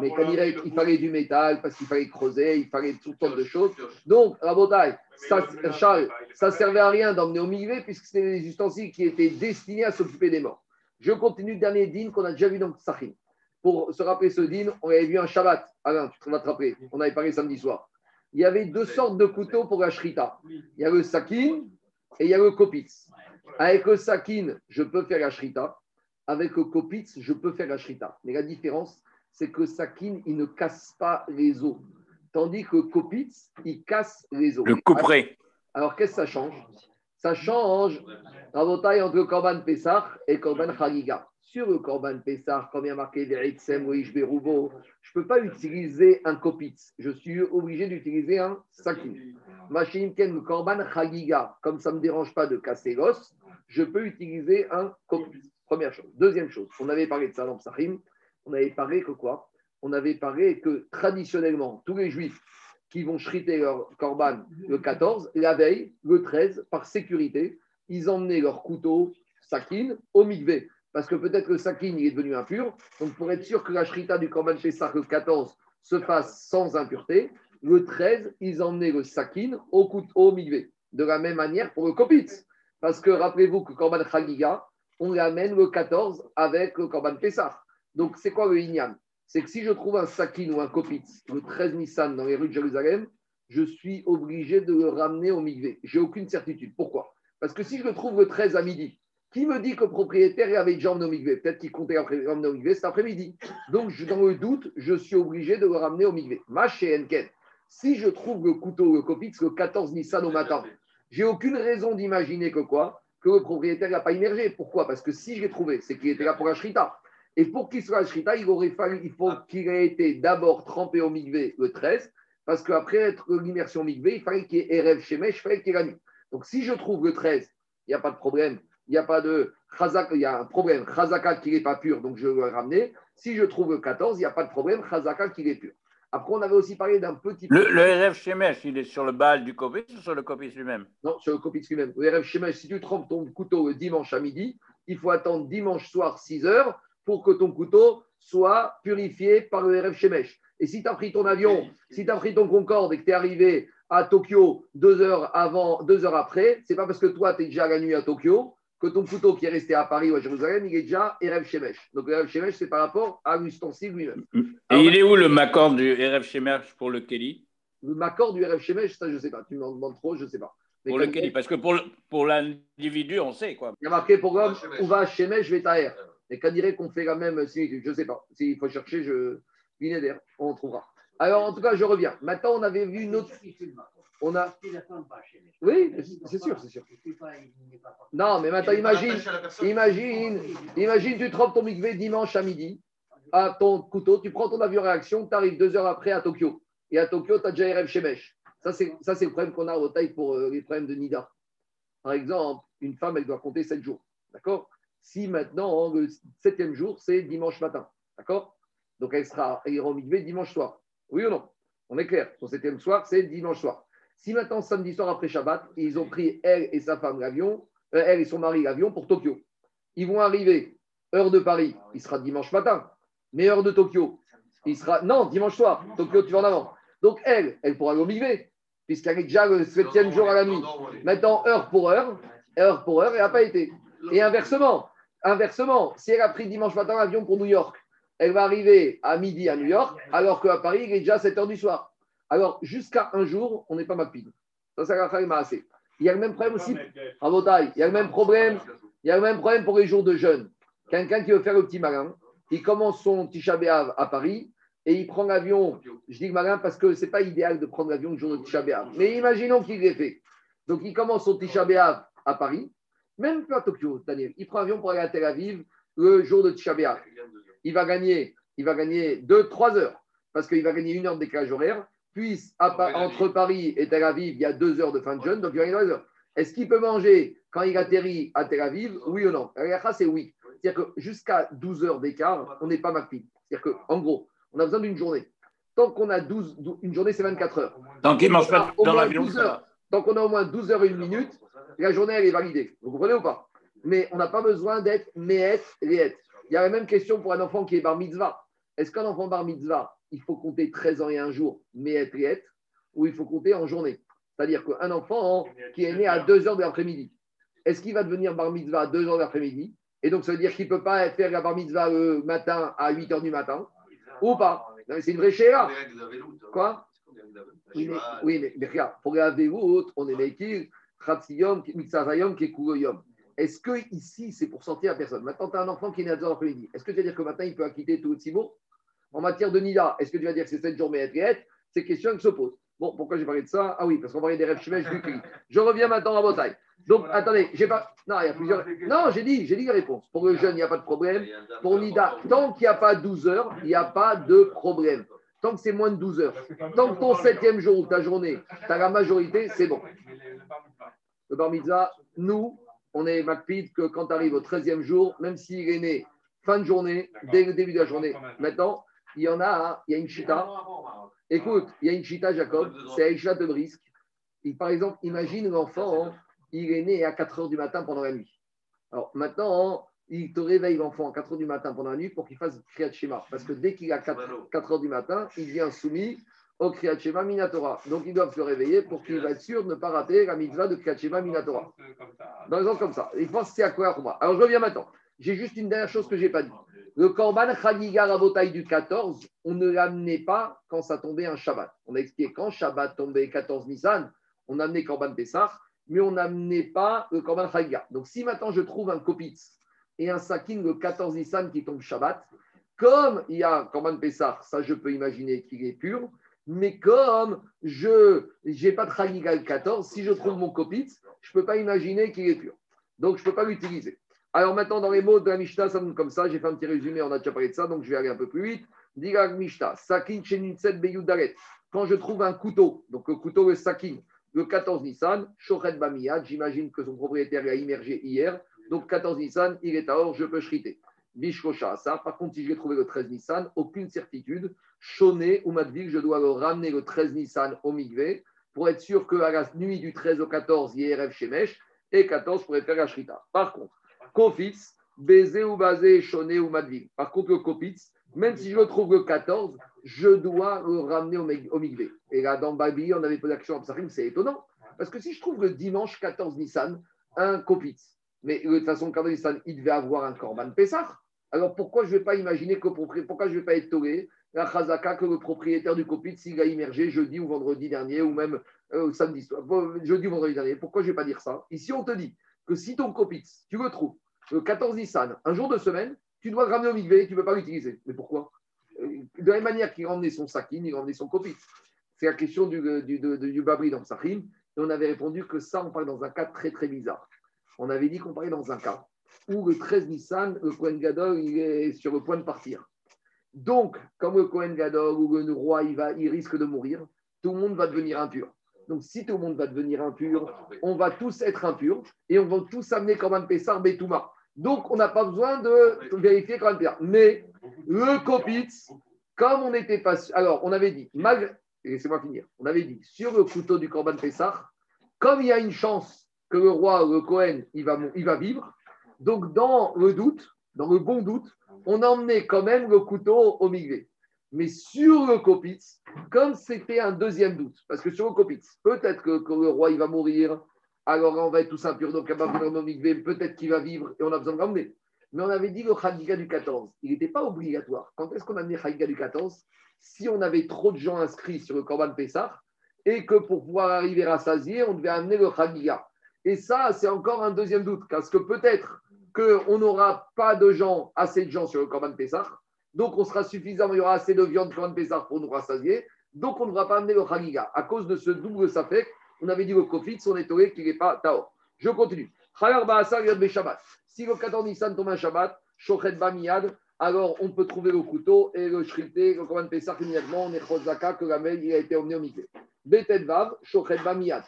Mais quand il, il fallait du métal, parce qu'il fallait creuser, il fallait toutes sortes de choses. Donc, Rabotai, ça, Charles, ça ne servait à rien d'emmener au mikvé, puisque c'était des ustensiles qui étaient destinés à s'occuper des morts. Je continue le dernier din qu'on a déjà vu dans Sahim. Pour se rappeler ce din, on avait vu un Shabbat. Alain, tu vas te rappeler. On avait parlé samedi soir. Il y avait deux sortes de couteaux pour la shrita. Il y a le sakin et il y a le kopitz. Avec le sakin, je peux faire la shrita. Avec le kopitz, je peux faire la shrita. Mais la différence, c'est que le sakin, il ne casse pas les os. Tandis que le kopitz, il casse les os. Le couperait. Alors, qu'est-ce que ça change? Ça change Rabotai entre le Korban Pessah et Korban Chagiga. Sur le Korban Pessah, comme il y a marqué Veritsem ou je ne peux pas utiliser un kopitz. Je suis obligé d'utiliser un sakin. Machine Ken, le Korban Chagiga, comme ça ne me dérange pas de casser l'os, je peux utiliser un kopitz. Première chose. Deuxième chose, on avait parlé de ça dans Psachim. On avait parlé que quoi? On avait parlé que traditionnellement, tous les juifs qui vont shriter leur corban le 14, la veille, le 13, par sécurité, ils emmenaient leur couteau sakin au mikvé. Parce que peut-être que le sakin il est devenu impur. Donc pour être sûr que la shrita du corban chez le 14 se fasse sans impureté, le 13, ils emmenaient le sakin au, couteau, au. De la même manière pour le kopitz. Parce que rappelez-vous que Korban Chagiga, on l'amène le 14 avec le Korban Pessah. Donc c'est quoi le Inyan? C'est que si je trouve un sakin ou un kopitz le 13 Nissan dans les rues de Jérusalem, je suis obligé de le ramener au migvé. J'ai aucune certitude. Pourquoi? Parce que si je le trouve le 13 à midi, qui me dit que le propriétaire avait déjà emmené au migvé Peut-être qu'il comptait ramener au migvé cet après-midi. Donc, dans le doute, je suis obligé de le ramener au migvé. Ma chez Enken, si je trouve le couteau, le kopitz, le 14 Nissan au matin, j'ai aucune raison d'imaginer que quoi? Que le propriétaire n'a pas immergé. Pourquoi? Parce que si je l'ai trouvé, c'est qu'il était là pour un shrita. Et pour qu'il soit Shrita, il aurait fallu, il faut qu'il ait été d'abord trempé au Migvé le 13, parce qu'après être l'immersion Migvé, il fallait qu'il y ait Erev Shemesh, il fallait qu'il y ait la nuit. Donc si je trouve le 13, il n'y a pas de problème. Il n'y a pas de Chazak, il y a un problème. Chazaka qui n'est pas pur, donc je vais le ramener. Si je trouve le 14, il n'y a pas de problème. Chazaka qui est pur. Après, on avait aussi parlé d'un petit. Le, le RF Shemesh, il est sur le bal du Kopis ou sur le Kopis lui-même? Non, sur le Kopis lui-même. Le RF Shemesh, si tu trempes ton couteau le dimanche à midi, il faut attendre dimanche soir 6 heures pour que ton couteau soit purifié par le RF Shemesh. Et si tu as pris ton avion, si tu as pris ton Concorde et que tu es arrivé à Tokyo deux heures avant, deux heures après, c'est pas parce que toi, tu es déjà à la nuit à Tokyo que ton couteau qui est resté à Paris ou à Jérusalem, il est déjà Erev Shemesh. Donc Erev Shemesh, c'est par rapport à l'ustensile lui-même. Et il est où le Makor du Erev Shemesh pour le Keli? Le Makor du Erev Shemesh, ça je ne sais pas. Tu m'en demandes trop, je ne sais pas. pour le Keli, parce que pour, pour l'individu, on sait quoi. Il y a marqué pour l'homme, on va Shemesh, Vetaer. Et qu'à dirait qu'on fait la même similitude Je ne sais pas. S'il faut chercher, je. Vinéder, on trouvera. Alors, en tout cas, je reviens. Maintenant, on avait vu une autre. On a. Oui, c'est sûr, c'est sûr. Non, mais maintenant, imagine, imagine, imagine, tu trempes ton mikvé dimanche à midi à ton couteau, tu prends ton avion réaction, tu arrives deux heures après à Tokyo. Et à Tokyo, tu as déjà RF Shemesh. Ça, c'est le problème qu'on a au taille pour euh, les problèmes de Nida. Par exemple, une femme, elle doit compter sept jours. D'accord? Si maintenant, le septième jour, c'est dimanche matin. D'accord? Donc, elle sera ira au dimanche soir. Oui ou non? On est clair. Son septième soir, c'est dimanche soir. Si maintenant, samedi soir après Shabbat, ils ont pris elle et sa femme l'avion, euh, elle et son mari l'avion pour Tokyo. Ils vont arriver, heure de Paris, il sera dimanche matin, mais heure de Tokyo, il sera. Non, dimanche soir, Tokyo, tu vas en avant. Donc elle, elle pourra l'obliger, puisqu'elle est déjà le septième jour à la nuit. Maintenant, heure pour heure, heure pour heure, elle n'a pas été. Et inversement, inversement, si elle a pris dimanche matin l'avion pour New York, elle va arriver à midi à New York, alors qu'à Paris, il est déjà 7 heures du soir. Alors, jusqu'à un jour, on n'est pas mapide. Ça, ça va assez. Il y a le même problème aussi, à Votaille, il y a le même problème, il y a le même problème pour les jours de jeûne. Quelqu'un qui veut faire le petit malin, il commence son Tisha B'Av à Paris et il prend l'avion. Je dis malin parce que ce n'est pas idéal de prendre l'avion le jour de Tisha. Mais imaginons qu'il l'ait fait. Donc, il commence son Tisha à Paris, même pas à Tokyo, Daniel. Il prend l'avion pour aller à Tel Aviv le jour de Tisha B'Av. Il va gagner, il va gagner 2-3 heures parce qu'il va gagner une heure de décalage horaire puis entre Paris et Tel Aviv, il y a deux heures de fin de jeûne, donc il va avoir deux heures. Est-ce qu'il peut manger quand il atterrit à Tel Aviv? Oui ou non? La c'est oui. C'est-à-dire que jusqu'à 12 heures d'écart, on n'est pas McPhee. C'est-à-dire qu'en gros, on a besoin d'une journée. Tant qu'on a 12, une journée, c'est 24 heures. Tant qu'il ne mange pas dans l'avion, Tant qu'on a au moins 12 heures et une minute, la journée, elle est validée. Vous comprenez ou pas? Mais on n'a pas besoin d'être méet, réet. Il y a la même question pour un enfant qui est bar mitzvah. Est-ce qu'un enfant bar mitzvah, il faut compter 13 ans et un jour, mais être ou il faut compter en journée? C'est-à-dire qu'un enfant qui est né à 2 heures de l'après-midi, est-ce qu'il va devenir bar mitzvah à 2 heures de l'après-midi? Et donc, ça veut dire qu'il ne peut pas faire la bar mitzvah le matin à 8 heures du matin ou pas? C'est une vraie chéra. Quoi? Oui mais, oui, mais, mais regarde, pour les on est Kekugoyom. Est-ce que ici, c'est pour sortir à personne? Maintenant, tu as un enfant qui est né à 2 heures l'après-midi. Est-ce que tu veux dire que matin, il peut acquitter tout le Tzibour en matière de Nida, est-ce que tu vas dire que c'est 7 jours mais C'est question qui se pose. Bon, pourquoi j'ai parlé de ça? Ah oui, parce qu'on parlait des rêves chimèches du cri. Je reviens maintenant à Bataille. Donc, attendez, j'ai pas. Non, il y a plusieurs. Non, j'ai dit, j'ai dit la réponse. Pour le jeune, il n'y a pas de problème. Pour Nida, tant qu'il n'y a pas 12 heures, il n'y a pas de problème. Tant que c'est moins de 12 heures. Tant que ton septième jour ou ta journée, tu as la majorité, c'est bon. Le bar mitzvah, nous, on est MacPid que quand tu arrives au 13e jour, même s'il est né fin de journée, dès le début de la journée, maintenant, il y en a, il y a une chita. Écoute, il y a une chita, Jacob, c'est Aïcha de Brisque. par exemple, imagine l'enfant, il est né à 4 heures du matin pendant la nuit. Alors maintenant, il te réveille l'enfant à 4 heures du matin pendant la nuit pour qu'il fasse Kriyat Shema. Parce que dès qu'il a 4, 4 heures du matin, il vient soumis au Kriyat Shema Minatora. Donc ils doivent se réveiller pour qu'il va être sûr de ne pas rater la mitzvah de Kriyat Shema Minatora. Dans les comme ça. Il pense que c'est à quoi pour moi. Alors je reviens maintenant. J'ai juste une dernière chose que je n'ai pas dit. Le Korban Chagiga Rabotai du 14, on ne l'amenait pas quand ça tombait un Shabbat. On a expliqué quand Shabbat tombait 14 Nissan, on amenait Korban Pessah, mais on n'amenait pas le Korban Chagiga. Donc si maintenant je trouve un Kopitz et un Sakin le 14 Nissan qui tombe Shabbat, comme il y a Korban Pessah, ça je peux imaginer qu'il est pur, mais comme je n'ai pas de Chagiga le 14, si je trouve mon Kopitz, je ne peux pas imaginer qu'il est pur. Donc je ne peux pas l'utiliser. Alors maintenant, dans les mots de la Mishnah, ça donne comme ça. J'ai fait un petit résumé, on a déjà parlé de ça, donc je vais aller un peu plus vite. Diga Mishnah, Sakin Beyudaret. Quand je trouve un couteau, donc le couteau, le Sakin, le 14 Nissan, Shochet Bamiyad, j'imagine que son propriétaire l'a immergé hier. Donc 14 Nissan, il est à or, je peux shriter. Bishkosha ça. Par contre, si j'ai trouvé le 13 Nissan, aucune certitude. Shoné ou Madvik, je dois le ramener le 13 Nissan au Migvé pour être sûr qu'à la nuit du 13 au 14, il y ait et 14 pour faire la shrita. Par contre, Kofitz, baiser ou basé, choné ou madvil. Par contre, le Kofitz, même si je le trouve le 14, je dois le ramener au, Migvé. Et là, dans Babi, on avait posé la question à c'est étonnant. Parce que si je trouve le dimanche 14 Nissan, un Kofitz, mais de toute façon, quand il devait avoir un Corban Pessah. Alors pourquoi je ne vais pas imaginer que pourquoi je vais pas être la que le propriétaire du copit, a immergé jeudi ou vendredi dernier, ou même euh, samedi, jeudi ou vendredi dernier, pourquoi je ne vais pas dire ça? Ici, on te dit que si ton copit, tu le trouves le 14 Nissan, un jour de semaine, tu dois le ramener au migvé, tu ne peux pas l'utiliser. Mais pourquoi? Euh, De la même manière qu'il ramenait son sakin, il ramenait son copit. C'est la question du, du, babri dans Sahim. Et on avait répondu que ça, on parle dans un cas très très bizarre. On avait dit qu'on parlait dans un cas où le 13 Nissan, le Kohen Gadol, il est sur le point de partir. Donc, comme le Kohen Gadol ou le roi, il, va, il risque de mourir, tout le monde va devenir impur. Donc, si tout le monde va devenir impur, on va tous être impurs et on va tous amener comme un Pessar Betouma. Donc, on n'a pas besoin de vérifier quand même. Mais le Kopitz, comme on n'était pas. Alors, on avait dit, malgré. Laissez-moi finir. On avait dit, sur le couteau du Corban Pessah, comme il y a une chance que le roi, le Cohen, il va, il va vivre, donc dans le doute, dans le bon doute, on emmenait quand même le couteau au migvé. Mais sur le Kopitz, comme c'était un deuxième doute, parce que sur le Kopitz, peut-être que, le roi il va mourir, alors on va être tous impurs, donc peut-être qu'il va vivre et on a besoin de l'emmener. Mais on avait dit le Chagiga du 14, il n'était pas obligatoire. Quand est-ce qu'on a amené Chagiga du 14 Si on avait trop de gens inscrits sur le Corban Pessah et que pour pouvoir arriver à Sazier, on devait amener le Chagiga. Et ça, c'est encore un deuxième doute, parce que peut-être qu'on n'aura pas de gens, assez de gens sur le Corban Pessah, donc on sera suffisant, il y aura assez de viande Corban Pessah pour nous rassasier, donc on ne va pas amener le Chagiga. À cause de ce double safek, on avait dit le Kofitz, on est touré qu'il n'est pas Tao. Je continue. Si le 14 Nissan tombe un Shabbat, Shochet Bamiyad, alors on peut trouver le couteau et le shrité, le Corban Pessah immédiatement, on est Chozaka, que la mail il a été emmené au Mikvé. Betet Vav, Shochet Bamiyad.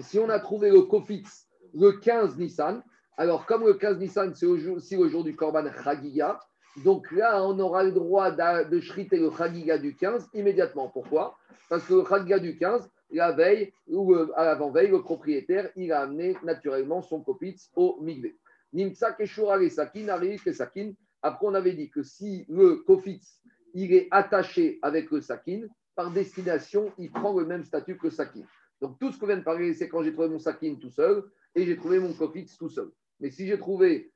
Si on a trouvé le Kofitz le 15 Nissan, alors comme le 15 Nissan, c'est aussi le jour du Korban Chagiga, donc là, on aura le droit de shriter le Chagiga du 15 immédiatement. Pourquoi? Parce que le Chagiga du 15, la veille ou à l'avant-veille, le propriétaire, il a amené naturellement son Kopitz au Migvé. Nimsa Keshura les Sakin, Sakin. Après, on avait dit que si le Kofitz, il est attaché avec le Sakin, par destination, il prend le même statut que le Sakin. Donc tout ce qu'on vient de parler, c'est quand j'ai trouvé mon sakin tout seul et j'ai trouvé mon kofitz tout seul. Mais si j'ai trouvé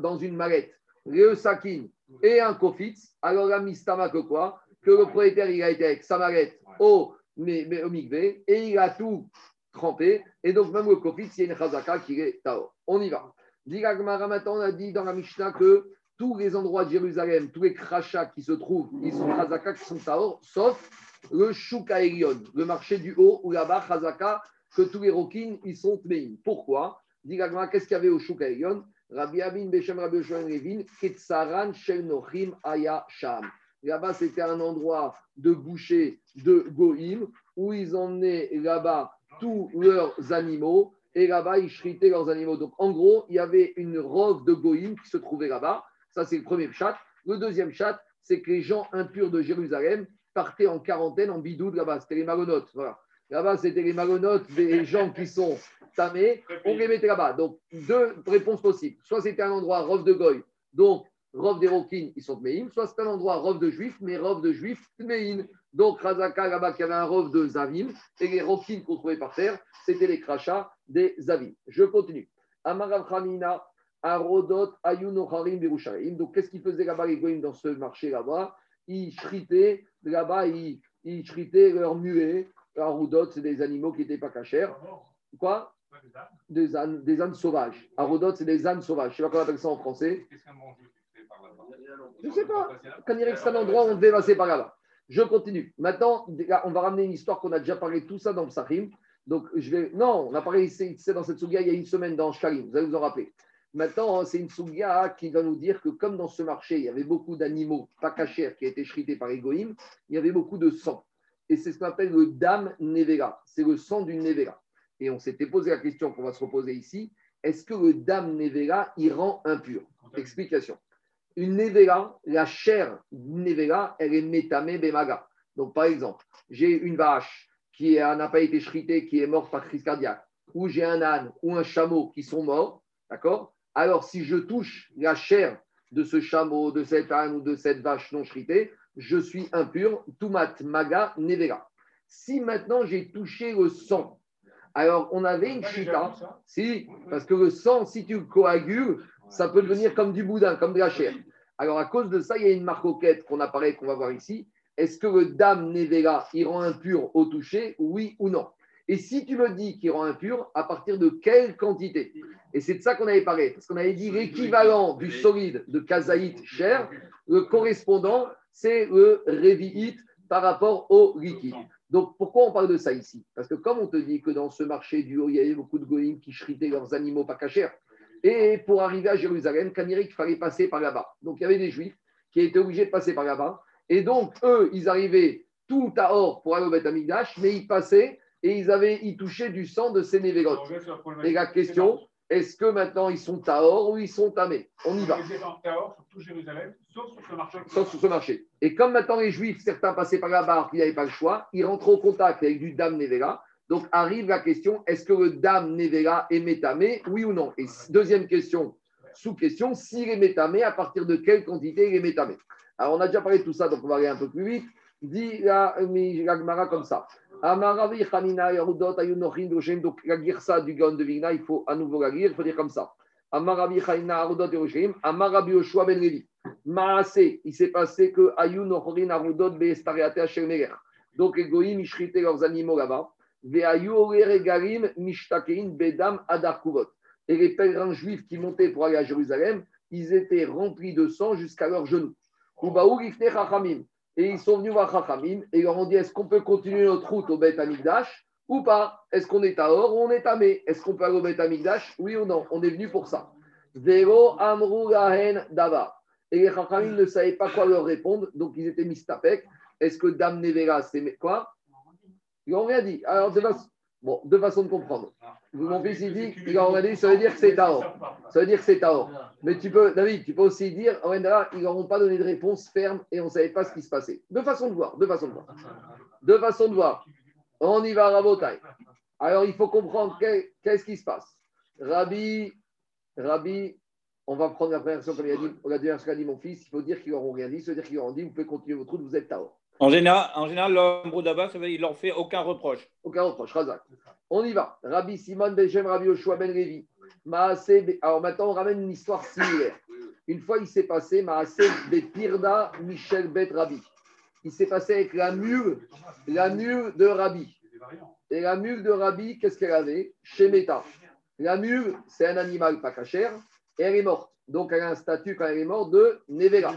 dans une mallette le sakin et un kofitz, alors la mistama que quoi Que le propriétaire, il a été avec sa mallette au, mais, au et il a tout trempé. Et donc même le kofitz, il y a une chazaka qui est tao. On y va. Maintenant, on a dit dans la Mishnah que tous les endroits de Jérusalem, tous les crachats qui se trouvent, ils sont chazaka qui sont taor, sauf le Shuka le marché du haut, où là-bas, Chazaka, que tous les roquines, ils sont tmeim. Pourquoi? Qu'est-ce qu'il y avait au Shuka Rabbi Abin Beshem Rabbi Levin, Ketsaran Nochim Aya Sham. Là-bas, c'était un endroit de boucher de Goïm, où ils emmenaient là-bas tous leurs animaux, et là-bas, ils shritaient leurs animaux. Donc, en gros, il y avait une robe de Goïm qui se trouvait là-bas. Ça, c'est le premier chat. Le deuxième chat, c'est que les gens impurs de Jérusalem, partaient en quarantaine, en bidoude là-bas. C'était les magonotes. Voilà. Là-bas, c'était les magonotes des gens qui sont tamés. On les mettait là-bas. Donc, deux réponses possibles. Soit c'était un endroit rov de goy, donc rov des roquines, ils sont tmeïm. Soit c'était un endroit rov de juifs, mais rov de juifs tmeïm. Donc, Razaka, là-bas, qui avait un rov de zavim. Et les roquines qu'on trouvait par terre, c'était les crachats des zavim. Je continue. Amarav Khamina, Arodot, Ayunocharim, Berusharim. Donc, qu'est-ce qu'ils faisaient là-bas, les goïms, dans ce marché là-bas? Ils shritaient là-bas, ils, ils chritaient leurs muets. roudot, c'est des animaux qui n'étaient pas cachers. Quoi? Des ânes, sauvages. Arodot, c'est des ânes sauvages. Je ne sais pas comment on appelle ça en français. Je ne sais pas. Quand il y a un endroit, on devait passer par là-bas. Je continue. Maintenant, on va ramener une histoire qu'on a déjà parlé tout ça dans le Sahim. Donc, je vais. Non, on a parlé ici, dans cette souga il y a une semaine dans Shkalim. Vous allez vous en rappeler. Maintenant, c'est une souga qui va nous dire que comme dans ce marché, il y avait beaucoup d'animaux pas cachers qui étaient shrités par Egoïm, il y avait beaucoup de sang. Et c'est ce qu'on appelle le dam nevera. C'est le sang d'une nevera. Et on s'était posé la question qu'on va se reposer ici. Est-ce que le dam nevera, il rend impur? Explication. Une nevera, la chair d'une nevera, elle est métamé bemaga. Donc, par exemple, j'ai une vache qui n'a pas été shritée, qui est morte par crise cardiaque, ou j'ai un âne ou un chameau qui sont morts, d'accord? Alors si je touche la chair de ce chameau, de cette âne ou de cette vache non shritée, je suis impur, tumat maga nevera. Si maintenant j'ai touché le sang, Alors, on avait une chita, si, parce que le sang, si tu le coagules, ça peut devenir comme du boudin, comme de la chair. Alors, à cause de ça, il y a une marcoquette qu'on apparaît, qu'on va voir ici. Est-ce que le dame nevela, il rend impur au toucher, oui ou non? Et si tu me dis qu'il rend impur, à partir de quelle quantité? Et c'est de ça qu'on avait parlé, parce qu'on avait dit l'équivalent du solide de kazaït cher, le correspondant, c'est le révi'it par rapport au liquide. Donc, pourquoi on parle de ça ici? Parce que comme on te dit que dans ce marché du haut, il y avait beaucoup de goïms qui chritaient leurs animaux pas cachers, et pour arriver à Jérusalem, il fallait passer par là-bas. Donc, il y avait des juifs qui étaient obligés de passer par là-bas. Et donc, eux, ils arrivaient tout à or pour aller au Beth mais ils passaient et ils, avaient, ils touchaient du sang de ces névélotes. Et la question, est-ce que maintenant ils sont Tahor ou ils sont Tamé? On y va. sauf sur ce marché. Et comme maintenant les Juifs, certains passaient par la barre, ils n'avaient pas le choix, ils rentrent au contact avec du Dame Nevela. Donc arrive la question est-ce que le Dame Nevela est métamé Oui ou non? Et deuxième question, sous-question s'il est métamé, à partir de quelle quantité il est métamé? Alors on a déjà parlé de tout ça, donc on va aller un peu plus vite. Dit la, la comme ça. Amaravi Hanina Yarudot Ayunochin Doshem, donc la girsa du Gaon de Vigna, il faut à nouveau la lire, il faut dire comme ça. Amaravi Hanina Yarudot Yerushalayim, Amarabi Yoshua Ben Levi. Maase, il s'est passé que Ayunochin Arudot Beestareate Asher Meler. Donc les Goïm, ils chritaient leurs animaux là-bas. Veayu Regalim Mishtakein Bedam Adar Kuvot. Et les pèlerins juifs qui montaient pour aller à Jérusalem, ils étaient remplis de sang jusqu'à leurs genoux. Et ils sont venus voir Chachamim et ils leur ont dit est-ce qu'on peut continuer notre route au Beth Amikdash ou pas? Est-ce qu'on est à Or ou on est à Mé Est-ce qu'on peut aller au Beth Amikdash Oui ou non? On est venu pour ça. Zero Amru Dava. Et les Chachamim ne savaient pas quoi leur répondre, donc ils étaient mis mistapek. Est-ce que Dame Nevera, c'est quoi? Ils n'ont rien dit. Alors, Bon, deux façons de comprendre. Mon fils, il dit, il a dit, ça veut dire que c'est Taor. Ça veut dire que c'est Taor. Mais tu peux, David, tu peux aussi dire, en là, ils n'auront pas donné de réponse ferme et on ne savait pas ce qui se passait. Deux façons de voir, deux façons de voir. Deux façons de voir. On y va à Rabotai. Alors, il faut comprendre qu'est-ce qui se passe. Rabbi, Rabbi, on va prendre la première version comme il a dit, on a dit mon fils, il faut dire qu'ils n'auront rien dit, ça veut dire qu'ils auront dit, vous pouvez continuer votre route, vous êtes Taor. En général, en général l'homme Broudabat, il leur fait aucun reproche. Aucun reproche, Razak. On y va. Rabbi Simon Bechem, Rabbi Yoshua Ben Levi. Alors maintenant, on ramène une histoire similaire. Une fois, il s'est passé Pirda Michel Bet Rabbi. Il s'est passé avec la mule, la mule de Rabbi. Et la mule de Rabbi, qu'est-ce qu'elle avait? Shemeta. La mule, c'est un animal pas cachère et elle est morte. Donc, elle a un statut quand elle est morte de Nevera.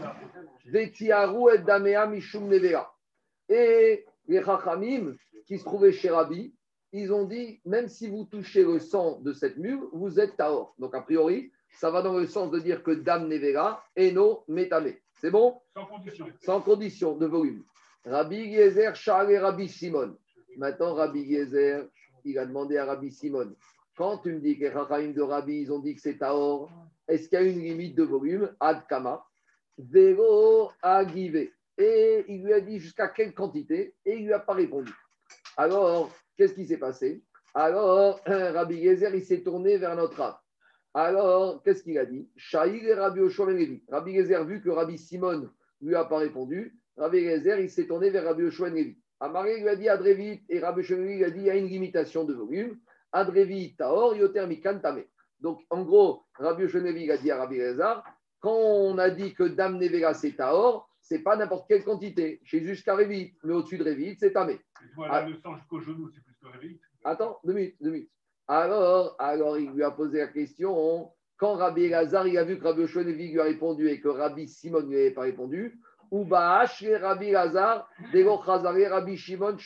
Vetiaru et Damea Mishum Nevera. Et les Chachamim qui se trouvaient chez Rabbi, ils ont dit même si vous touchez le sang de cette mule, vous êtes Taor. Donc, a priori, ça va dans le sens de dire que Dam Nevera et no Metame. C'est bon? Sans condition. Sans condition de volume. Rabbi Yezer, Charles et Rabbi Simon. Maintenant, Rabbi Yezer, il a demandé à Rabbi Simon quand tu me dis que les Chachamim de Rabbi, ils ont dit que c'est Taor, est-ce qu'il y a une limite de volume? Ad Kama. Vero Agive. Et il lui a dit jusqu'à quelle quantité et il lui a pas répondu. Alors, qu'est-ce qui s'est passé? Alors, Rabbi Gezer, il s'est tourné vers notre âme. Alors, qu'est-ce qu'il a dit? Shaïl et Rabbi Oshua Rabbi Gezer, vu que Rabbi Simon lui a pas répondu, Rabbi Gezer, il s'est tourné vers Rabbi Oshua Amaré lui a dit Adrevit et Rabbi Oshua lui a dit il y a une limitation de volume. Adrevit Taor, Yoter Mikantame. Donc, en gros, Rabbi Oshua a dit à Rabbi Gezer quand on a dit que Dame Nevera c'est Taor, c'est pas n'importe quelle quantité. Chez jusqu'à Révit, mais au-dessus de Révit, c'est Tamé. Ah. le sang jusqu'au genou, c'est plus que Révit. Attends, deux minutes, deux minutes. Alors, alors, il lui a posé la question. Quand Rabbi Lazar, il a vu que Rabbi Oshonevig lui a répondu et que Rabbi Simon ne lui avait pas répondu, ou Baash, Rabbi Lazar, Dego Rabbi Shimon,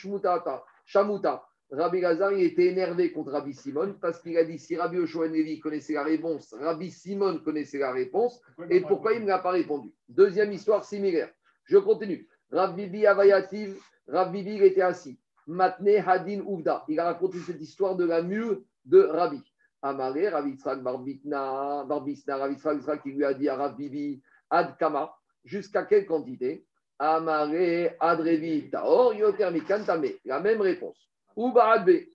Shamuta. Rabbi Lazar, il était énervé contre Rabbi Simon parce qu'il a dit si Rabbi Oshua connaissait la réponse, Rabbi Simon connaissait la réponse, et pourquoi il ne l'a pas répondu? Deuxième histoire similaire. Je continue. Rabbi Bibi Avayativ, Rabbi Bibi était assis. Matne Hadin Ouvda. Il a raconté cette histoire de la mule de Rabbi. Amaré, Rabbi Tzrak Barbitna, Barbisna, Rabbi Tzrak qui lui a dit à Rabbi Bibi, Ad Kama, jusqu'à quelle quantité? Amaré, Adrevi, Taor, Yoter Mikantame. La même réponse. Ou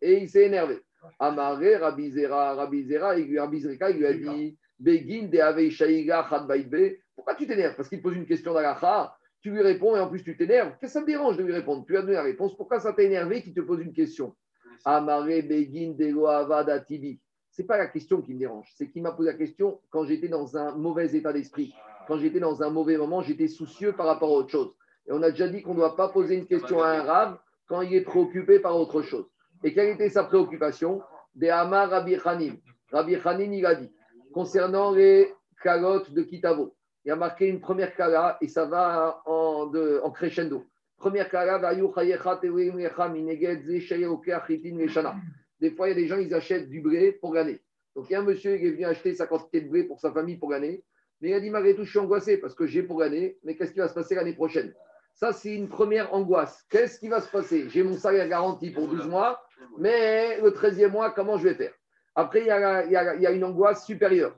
et il s'est énervé. Amaré, Rabbi Zera, Rabbi Zera, il lui a dit Begin de Ave Pourquoi tu t'énerves? Parce qu'il pose une question d'Alacha, tu lui réponds et en plus tu t'énerves. Qu'est-ce que ça me dérange de lui répondre? Tu as donné la réponse. Pourquoi ça t'a énervé qu'il te pose une question? Amare Begin de Tibi. Ce n'est pas la question qui me dérange. C'est qu'il m'a posé la question quand j'étais dans un mauvais état d'esprit. Quand j'étais dans un mauvais moment, j'étais soucieux par rapport à autre chose. Et on a déjà dit qu'on ne doit pas poser une question à un rave quand il est préoccupé par autre chose. Et quelle était sa préoccupation? Des Amar Rabbi Khanim. Rabbi Khanim, il a dit, concernant les calottes de Kitavo, il a marqué une première kala et ça va en crescendo. Première kala, des fois, il y a des gens, ils achètent du blé pour l'année. Donc, il y a un monsieur qui est venu acheter sa quantité de blé pour sa famille pour l'année. Mais il a dit, malgré tout, je suis angoissé parce que j'ai pour l'année, mais qu'est-ce qui va se passer l'année prochaine? Ça, c'est une première angoisse. Qu'est-ce qui va se passer? J'ai mon salaire garanti pour 12 mois, mais le 13e mois, comment je vais faire? Après, il y, a, y a, une angoisse supérieure.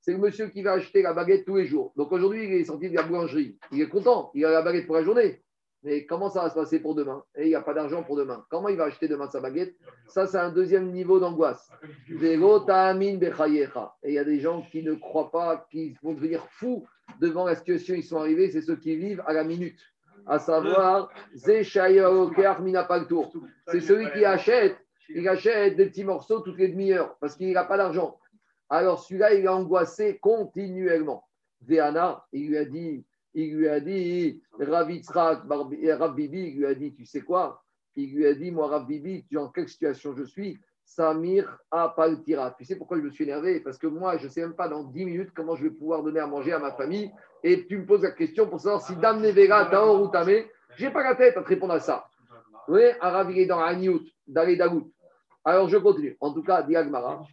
C'est le monsieur qui va acheter la baguette tous les jours. Donc aujourd'hui, il est sorti de la boulangerie. Il est content, il a la baguette pour la journée. Mais comment ça va se passer pour demain? Et il n'y a pas d'argent pour demain. Comment il va acheter demain sa baguette? Ça, c'est un deuxième niveau d'angoisse. Et il y a des gens qui ne croient pas, qui vont devenir fous devant la situation ils sont arrivés. C'est ceux qui vivent à la minute. À savoir, c'est celui qui achète, il achète des petits morceaux toutes les demi-heures parce qu'il n'a pas d'argent. Alors celui-là, il est angoissé continuellement. Véana, il lui a dit il lui a dit, Rav Bibi, il lui a dit, tu sais quoi? Il lui a dit, moi, Rav Bibi, tu en quelle situation je suis? Samir Apaltira. Tu sais pourquoi je me suis énervé? Parce que moi, je ne sais même pas dans 10 minutes comment je vais pouvoir donner à manger à ma famille. Et tu me poses la question pour savoir si Dame Nevera, Taor ou Tamé, je n'ai pas la tête à te répondre à ça. Oui, Arav, il est dans Agnout, Dalé Dagout. Alors, je continue. En tout cas, Diagmara,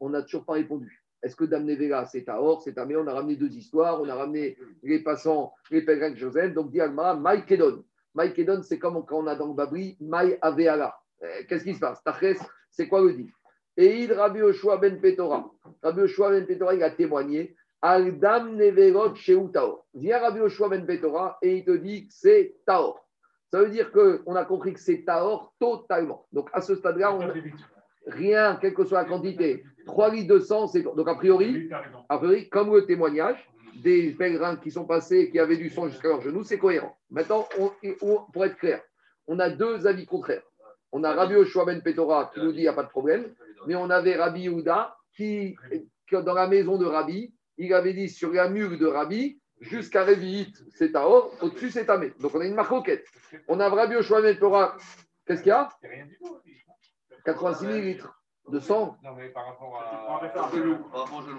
on n'a toujours pas répondu. Est-ce que Dame Nevela, c'est Taor, c'est Tamé On a ramené deux histoires. On a ramené les passants, les pèlerins de Joseph. Donc, Diagmara, Maïkedon. Maïkedon, c'est comme quand on a dans le Babri, Maï Aveala. Euh, qu'est-ce qui se passe? Taches, c'est quoi le dit? Et il Rabbi Oshua ben Petora. Rabbi Oshua ben Petora, il a témoigné. Al-Dam Neverot chez Taor. Viens Rabbi Oshua ben Petora et il te dit que c'est Taor. Ça veut dire qu'on a compris que c'est Taor totalement. Donc, à ce stade-là, on rien, quelle que soit la quantité, 3 litres de sang, c'est donc a priori, a priori, comme le témoignage des pèlerins qui sont passés qui avaient du sang jusqu'à leurs genoux, c'est cohérent. Maintenant, pour être clair, on a deux avis contraires. On a Rabbi Oshua ben Petora qui nous dit qu'il n'y a pas de problème, mais on avait Rabbi Yehuda qui, dans la maison de Rabbi, il avait dit sur la mule de Rabbi, jusqu'à Révit, c'est Taor, au-dessus, c'est Tamé. Donc on a une marque On a Rabbi Oshua ben Petora, qu'est-ce qu'il y a 86 millilitres de sang. Non, mais par rapport à.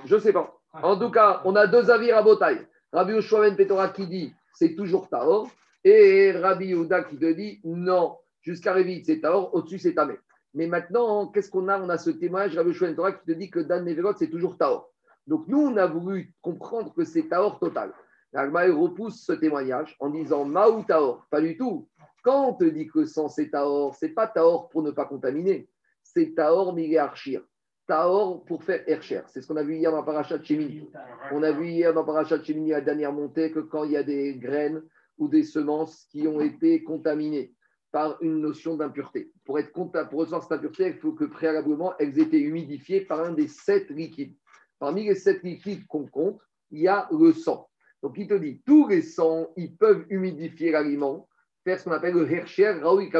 Je ne sais pas. En tout cas, on a deux avis à Botaï. Rabbi Oshua Petora qui dit c'est toujours Taor. Et Rabbi Ouda qui te dit non, jusqu'à Révit, c'est Taor, au-dessus, c'est Tamé. Mais maintenant, qu'est-ce qu'on a? On a ce témoignage, Rabbi Oshua Petora qui te dit que Dan Neverot, c'est toujours Taor. Donc nous, on a voulu comprendre que c'est Taor total. L'Agmaï repousse ce témoignage en disant Maou Taor. Pas du tout. Quand on te dit que sang c'est Taor, c'est pas Taor pour ne pas contaminer c'est Taor Archir. Taor pour faire Ercher. C'est ce qu'on a vu hier dans Parachat Chemini. On a vu hier dans Parachat Chemini, la dernière montée, que quand il y a des graines ou des semences qui ont été contaminées par une notion d'impureté. Pour, être, pour recevoir cette impureté, il faut que préalablement elles aient été humidifiées par un des sept liquides. Parmi les sept liquides qu'on compte, il y a le sang. Donc il te dit, tous les sangs, ils peuvent humidifier l'aliment, faire ce qu'on appelle le Hercher Raoui.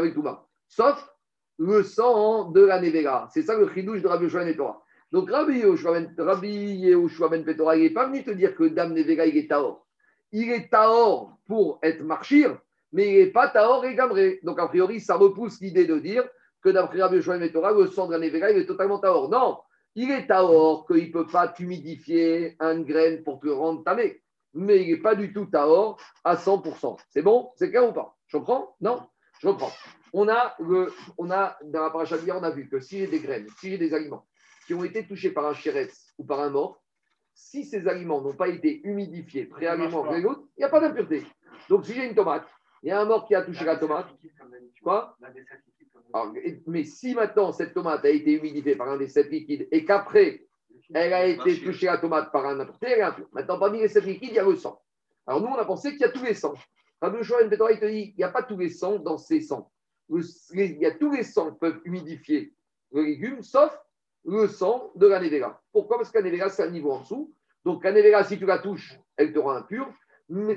Sauf le sang de la Nevera. C'est ça le chidouche de Rabbi Yoshua Ben Torah. Donc Rabbi Yoshua Ben, Ben Petora, il n'est pas venu te dire que Dame Nevera, il est Taor. Il est Taor pour être marchir, mais il n'est pas Taor et Gamré. Donc a priori, ça repousse l'idée de dire que d'après Rabbi Yoshua Ben Petora, le sang de la Nevera, il est totalement Taor. Non, il est Taor qu'il ne peut pas humidifier un graine pour te rendre tamé. Mais il n'est pas du tout Taor à 100%. C'est bon? C'est clair ou pas? Je comprends? Non? Je reprends on a, le, on a dans la paracha on a vu que si j'ai des graines, si j'ai des aliments qui ont été touchés par un chéretz ou par un mort, si ces aliments n'ont pas été humidifiés préalablement, il n'y a pas d'impureté. Donc si j'ai une tomate, il y a un mort qui a touché la tomate, quoi? Mais si maintenant cette tomate a été humidifiée par un des sept liquides et qu'après elle a été touchée la tomate par un impureté, elle est impure. Maintenant, parmi les sept liquides, il y a le sang. Alors nous, on a pensé qu'il y a tous les sangs. Rabbi Shoah il te dit, il n'y a pas tous les sangs dans ces sangs il y a tous les sangs qui peuvent humidifier le légume, sauf le sang de la nevera. Pourquoi? Parce que la nevera, c'est un niveau en dessous. Donc la nevera, si tu la touches, elle te rend impure.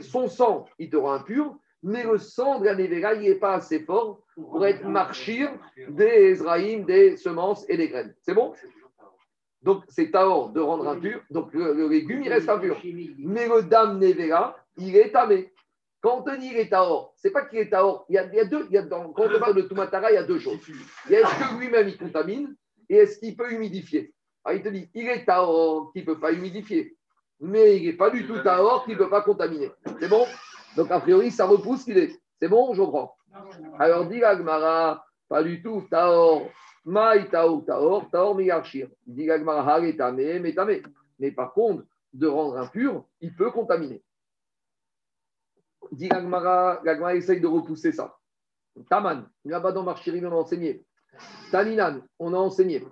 Son sang, il te rend impur. mais le sang de la Nevera, il n'est pas assez fort pour être marchir des Ezraïm, des semences et des graines. C'est bon? Donc, c'est Taor de rendre impur. Donc, le, légume, il reste impur. Mais le Dame Nevera, il est tamé. Quand on dit qu'il est Taor, c'est pas qu'il est Taor. Il y a, il y a deux, il y a dans, quand on parle de Tumatara, il y a deux choses. Il y a est-ce que lui-même, il contamine et est-ce qu'il peut humidifier? Alors, il te dit, il est Taor qui ne peut pas humidifier mais il n'est pas du tout Taor qui ne peut pas contaminer. C'est bon? Donc, a priori, ça repousse qu'il est. C'est bon, je crois. Alors, dit Agmara, pas du tout, Taor. Maï Taor, Taor, Taor Miyarchir. Dit Agmara, mais Mais par contre, de rendre impur, il peut contaminer. Dit Agmara, Agmara essaye de repousser ça. Taman, là-bas dans Marchirim, on a enseigné. Taninan, on a enseigné.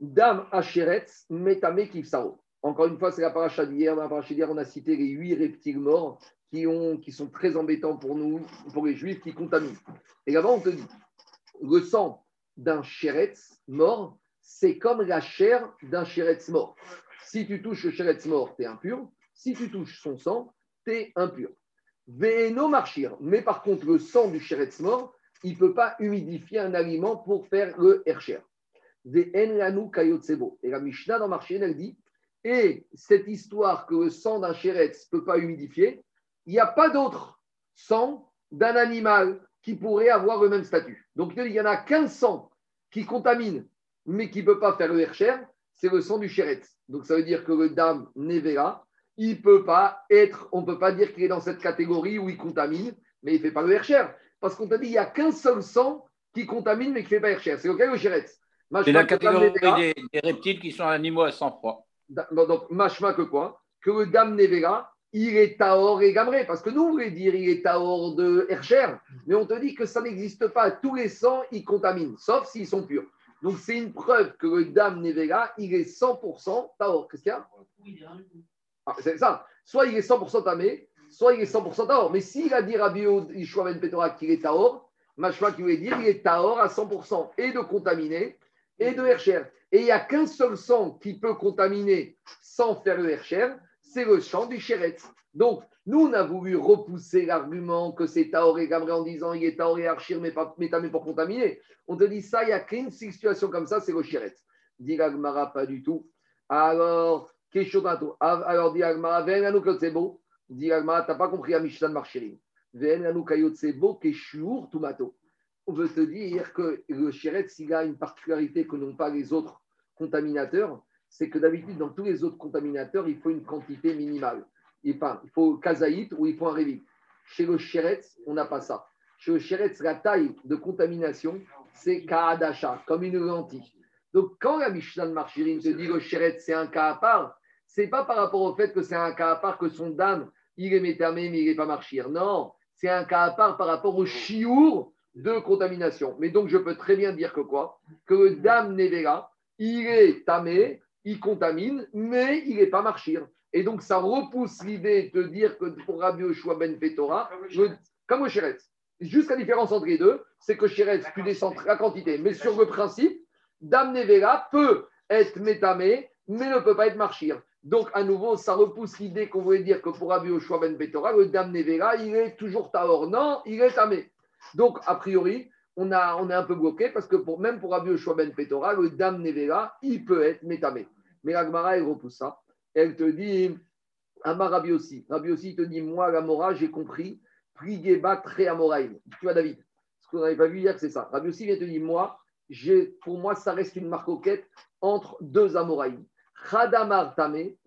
Dam Acheretz, Metame Kivsaro. Encore une fois, c'est la paracha d'hier. Dans la paracha d'hier, on a cité les huit reptiles morts qui, ont, qui sont très embêtants pour nous, pour les juifs, qui contaminent. Et là-bas, on te dit, le sang d'un chéretz mort, c'est comme la chair d'un chéretz mort. Si tu touches le chéretz mort, tu es impur. Si tu touches son sang, tu es impur. Véno marchir. Mais par contre, le sang du chéretz mort, il ne peut pas humidifier un aliment pour faire le hercher. Et la Mishnah dans Marchir, elle dit et cette histoire que le sang d'un chéretz ne peut pas humidifier, il n'y a pas d'autre sang d'un animal qui pourrait avoir le même statut. Donc il n'y en a qu'un sang qui contamine, mais qui ne peut pas faire le hercher, c'est le sang du chéretz. Donc ça veut dire que le dame nevera, il peut pas être, on ne peut pas dire qu'il est dans cette catégorie où il contamine, mais il ne fait pas le hercher. Parce qu'on t'a dit, il n'y a qu'un seul sang qui contamine, mais qui ne fait pas hercher. C'est lequel le C'est la catégorie des, des, reptiles qui sont animaux à sang froid donc machma que quoi? Que le dame Nevera, il est Taor et Gamré. Parce que nous, on voulait dire il est Taor de Hercher, mais on te dit que ça n'existe pas. Tous les sangs, ils contaminent, sauf s'ils sont purs. Donc c'est une preuve que le dame Nevera, il est 100% Taor. Qu'est-ce qu'il y a? C'est ça. Soit il est 100% tamé, soit il est 100% Taor. Mais s'il a dit Rabbi Yishua Ben Petora qu'il est Taor, machma qui voulait dire il est Taor à 100% et de contaminé et de Hercher. Et il n'y a qu'un seul sang qui peut contaminer sans faire le Hercher, c'est le sang du Chéretz. Donc, nous, on a voulu repousser l'argument que c'est Taor et Gabriel en disant il est Taor et Archir, mais pas mais pour contaminer. On te dit ça, il n'y a qu'une situation comme ça, c'est le Chéretz. Dit pas du tout. Alors, tour. Alors, dit Gagmara, ven c'est beau. Dit Gagmara, tu n'as pas compris à Mishnah Marchirim. Ven nous kayot c'est beau, keshour tumato on veut te dire que le chéretz, il a une particularité que n'ont pas les autres contaminateurs, c'est que d'habitude, dans tous les autres contaminateurs, il faut une quantité minimale. Il faut kazaït ou il faut un révit. Chez le chéretz, on n'a pas ça. Chez le chéretz, la taille de contamination, c'est kaadasha, comme une lentille. Donc, quand la Mishnah de Marchirin te dit le chéretz, c'est un cas à part, c'est pas par rapport au fait que c'est un cas à part que son dame, il est métamé, mais il n'est pas marchir. Non, c'est un cas à part par rapport au chiour de contamination. Mais donc, je peux très bien dire que quoi? Que le dame Nevera, il est tamé, il contamine, mais il n'est pas marchir. Et donc, ça repousse l'idée de dire que pour Rabbi Yoshua Ben Petora, comme au Chéretz. Juste la différence entre les deux, c'est que Chéretz, tu descends la quantité. Mais sur le principe, Dame Nevera peut être métamé, mais ne peut pas être marchir. Donc, à nouveau, ça repousse l'idée qu'on voulait dire que pour Rabbi Yoshua Ben le Dame Nevera, il est toujours Taor. Non, il est tamé. Donc, a priori, on, est un peu bloqué parce que même pour Rabbi Yoshua ben Petora, le Dam Nevera, il peut être métamé. Mais la Gemara, elle repousse ça. Elle te dit, Amar Rabbi aussi. Rabbi te dit, moi, la Mora, j'ai compris, Prigeba très Amoraïm. Tu vois, David, ce qu'on n'avait pas vu hier, c'est ça. Rabbi aussi vient te dire, moi, pour moi, ça reste une marcoquette entre deux Amoraïm. Tamé,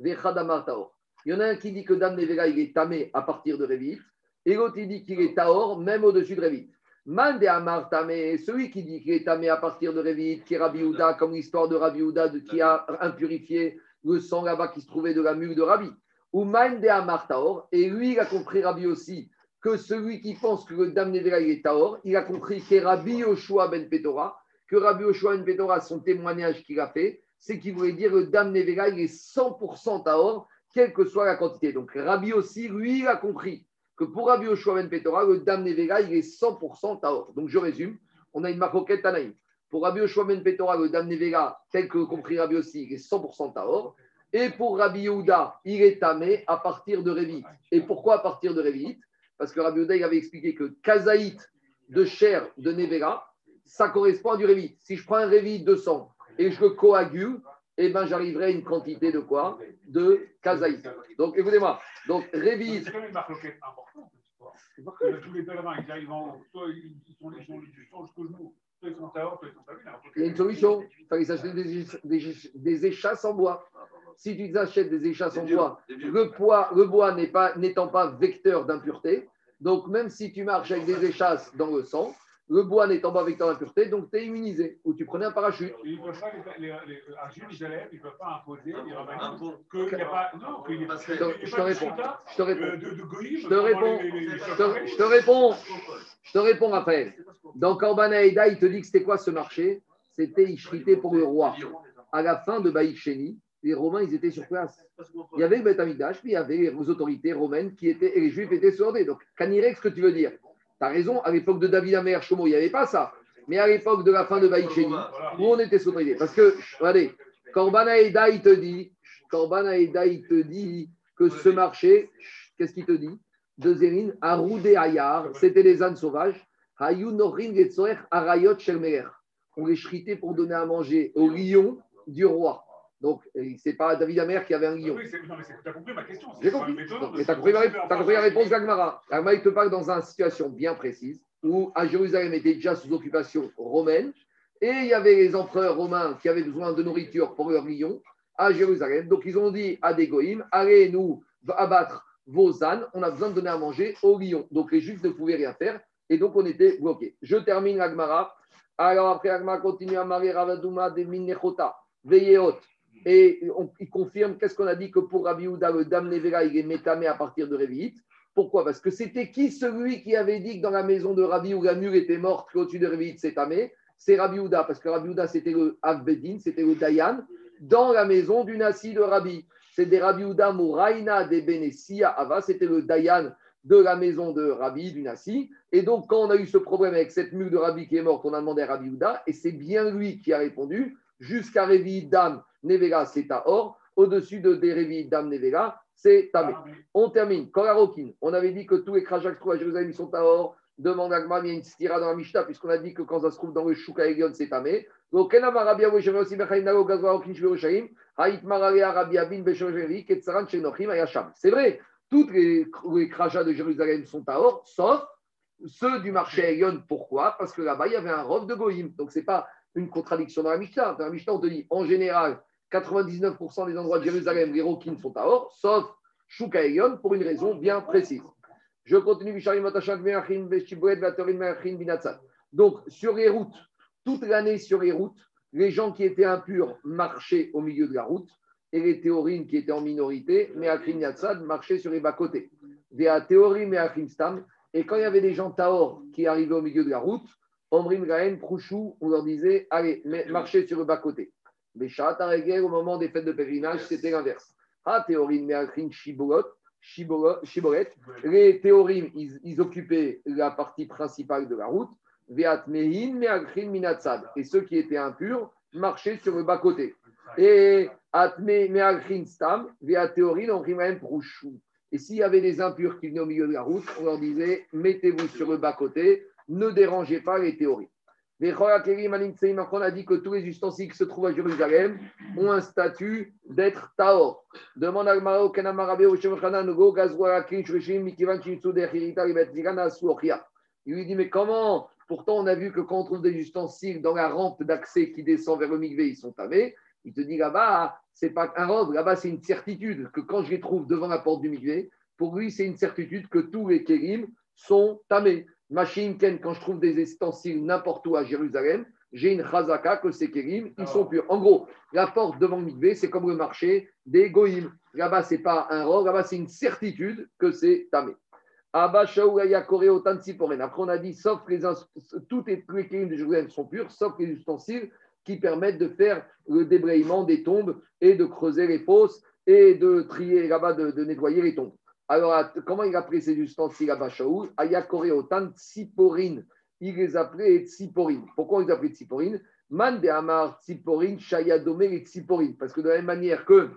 Taor. Il y en a un qui dit que Dam Nevera, il est tamé à partir de Révit. Et l'autre, il dit qu'il est Taor, même au-dessus de Révit. Mande Amar Tamé, celui qui dit qu'il est Tamé à partir de Révit, qui est Rabbi Houda, comme l'histoire de Rabbi Houda qui a impurifié le sang là-bas qui se trouvait de la mule de Rabbi. Ou Mande Amar Taor, et lui, il a compris Rabbi aussi que celui qui pense que le Dam Nevera est Taor, il a compris que Rabbi Yoshua ben Petora, que Rabbi Yoshua ben Petora, son témoignage qu'il a fait, c'est qu'il voulait dire que le Dam Nevera, il est 100% Taor, quelle que soit la quantité. Donc Rabbi aussi, lui, a compris que pour Rabbi Yoshua ben Petora, le Dam Nevega, il est 100% Taor. Donc je résume, on a une maroquette Tanaïm. Pour Rabbi Yoshua ben Petora, le Dam Nevega, tel que compris Rabbi aussi, il est 100% Taor. Et pour Rabbi Yehuda, il est tamé à partir de Révit. Et pourquoi à partir de Révit Parce que Rabbi Uda, il avait expliqué que kazaït de chair de Nevera, ça correspond à du révit. Si je prends un révit de sang et je le coagule, eh ben, j'arriverai à une quantité de quoi? De kazaït. Donc, écoutez-moi. Donc, révit. C'est quand même une marque importante. Tous les pèlerins, ils arrivent en haut, soit ils sont, ils sont, ils sont jusqu'au genou, soit ils sont à haut, soit ils sont à Il y a une solution. Il fallait s'acheter des, des, des, échasses en bois. Si tu achètes des échasses en bois, le, poids, le bois n'étant pas, pas vecteur d'impureté, donc même si tu marches avec des échasses dans le sang, le bois n'étant pas vecteur d'impureté, donc tu es immunisé. Ou tu prenais un parachute. Ils ne peuvent pas, les, les, ils ne peuvent pas imposer les rabbins qu'il n'y a pas. Non, qu'il n'y a pas. Je te réponds. Je te réponds. Je te réponds. Je te réponds. Je te réponds, Raphaël. Dans Corbana Eda, il te dit que c'était quoi ce marché? C'était Ishrité pour le roi. À la fin de Baïk Sheni, les Romains, ils étaient sur place. Il y avait le puis il y avait les autorités romaines qui étaient, et les Juifs étaient sordés. Donc, Kanirek, ce que tu veux dire? Tu as raison, à l'époque de David Amer, Chomo, il n'y avait pas ça. Mais à l'époque de la fin de Baïcheni, où on était sous Parce que, regardez, Corbana Eda, il te dit, Corbana Eda, il te dit que ce marché, qu'est-ce qu'il te dit De Zérin, à Roudé Ayar, c'était les ânes sauvages, Arayot On les chritait pour donner à manger au lion du roi. Donc, c'est pas David Amer qui avait un lion. Oui, non, mais tu as compris ma question. J'ai compris. tu as compris, la réponse d'Agmara. Agmara, il te parle dans une situation bien précise où à Jérusalem était déjà sous occupation romaine et il y avait les empereurs romains qui avaient besoin de nourriture pour leurs lions à Jérusalem. Donc, ils ont dit à des goïms allez nous abattre vos ânes, on a besoin de donner à manger aux lions. Donc, les juifs ne pouvaient rien faire et donc on était bloqués. Je termine l'Agmara. Alors, après, Agmara continue à marier Ravadouma de Minechota, Veyeot. Et il confirme, qu'est-ce qu'on a dit que pour Rabbi Houda, le Dame Nevera, il est métamé à partir de Révit. Pourquoi? Parce que c'était qui celui qui avait dit que dans la maison de Rabbi où la était morte, qu'au-dessus de Révit, c'est tamé? C'est Rabbi Houda, parce que Rabbi Houda, c'était le Avbedin, c'était le Dayan, dans la maison du Nassi de Rabbi. C'est des Rabbi Houda Mouraina de Benessia Ava, c'était le Dayan de la maison de Rabbi, du Nassi. Et donc, quand on a eu ce problème avec cette mule de Rabbi qui est morte, on a demandé à Rabbi Houda, et c'est bien lui qui a répondu, jusqu'à Révi Dame Nevela, c'est à or. Au-dessus de Derevi, Dam Nevela, c'est Tamé. Ah, on termine. Korarokin, on avait dit que tous les krajaks à Jérusalem sont à or. Demande Agma, il y a une stira dans la Mishnah, puisqu'on a dit que quand ça se trouve dans le Shuka Elion, c'est Tamé. Donc. C'est vrai, toutes les, les de Jérusalem sont à or, sauf ceux du marché Elion. Pourquoi Parce que là-bas, il y avait un robe de Goïm. Donc, ce n'est pas une contradiction dans la Mishnah. Dans la Mishnah, on te dit, en général, 99% des endroits de Jérusalem, les roquines sont à or, sauf Shukaïon, pour une raison bien précise. Je continue. Donc, sur les routes, toute l'année sur les routes, les gens qui étaient impurs marchaient au milieu de la route et les théorines qui étaient en minorité, mais à marchaient sur les bas-côtés. Et quand il y avait des gens Taor qui arrivaient au milieu de la route, Omrim Gaen, Prouchou, on leur disait allez, marchez sur le bas-côté. Mais au moment des fêtes de pèlerinage, c'était l'inverse. Ah, Meachrin, Shiboret. Les théorimes, ils, occupaient la partie principale de la route. Veat Mehin, Minatsad. Et ceux qui étaient impurs marchaient sur le bas-côté. Et Atme, Stam, Veat Théorine, on même Prouchou. Et s'il y avait des impurs qui venaient au milieu de la route, on leur disait mettez-vous sur le bas-côté, ne dérangez pas les théories. On a dit que tous les ustensiles qui se trouvent à Jérusalem ont un statut d'être Taor. Demande à Gmaro, Il lui dit, mais comment Pourtant, on a vu que quand on trouve des ustensiles dans la rampe d'accès qui descend vers le mikvé, ils sont tamés. Il te dit là-bas, c'est pas un robe, là-bas, c'est une certitude que quand je les trouve devant la porte du mikvé, pour lui, c'est une certitude que tous les kérim sont tamés. Machine Ken, quand je trouve des ustensiles n'importe où à Jérusalem, j'ai une chazaka que ces kérim, ils sont purs. En gros, la porte devant le mikvé, c'est comme le marché des goïms. Là-bas, ce n'est pas un robe, là-bas, c'est une certitude que c'est tamé. Après, on a dit, sauf les, tous les kérim de Jérusalem sont purs, sauf les ustensiles qui permettent de faire le débrayement des tombes et de creuser les fosses et de trier là-bas, de nettoyer les tombes. Alors, comment il a pris ces ustensiles à Bachaoul Ayakore autant Tsiporine. Il les appelait Tsiporine. Pourquoi il les appelait Tsiporine Man de Amar Tsiporine, Shayadome et Tsiporine. Parce que de la même manière que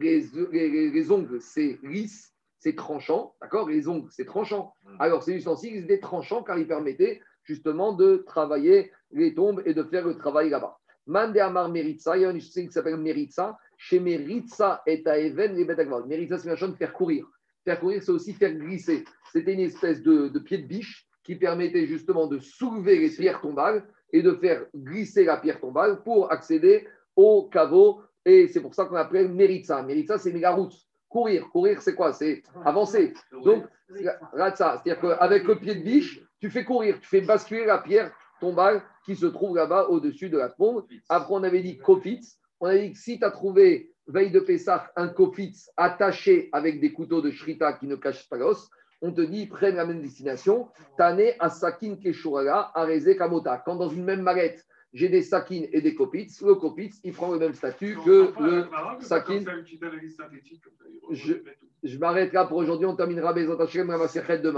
les, ongles, c'est lisse, c'est tranchant, d'accord? Les ongles, c'est tranchant. Alors, ces ustensiles, ils étaient tranchants car ils permettaient justement de travailler les tombes et de faire le travail là-bas. Mande Amar Meritza, il y a un ustensile qui s'appelle Meritza. Chez Meritza et à Even, les Meritza, c'est de faire courir. Faire courir, c'est aussi faire glisser. C'était une espèce de, pied de biche qui permettait justement de soulever les pierres tombales et de faire glisser la pierre tombale pour accéder au caveau. Et c'est pour ça qu'on appelle Meritza. Meritza, c'est route. Courir. Courir, c'est quoi? C'est avancer. Donc, c'est-à-dire qu'avec le pied de biche, tu fais courir, tu fais basculer la pierre tombale qui se trouve là-bas au-dessus de la tombe. Après, on avait dit Kofitz. On avait dit que si tu as trouvé, veille de Pessah, un Kofitz attaché avec des couteaux de Shrita qui ne cachent pas l'os, on te dit, prennent la même destination. Tane à Sakin Keshurala, Areze Kamota. Quand dans une même mallette, j'ai des sakines et des kopitz, le kopitz, il prend le même statut que le sakin. Je, je m'arrête là pour aujourd'hui. On terminera Bezat Hashem, demain.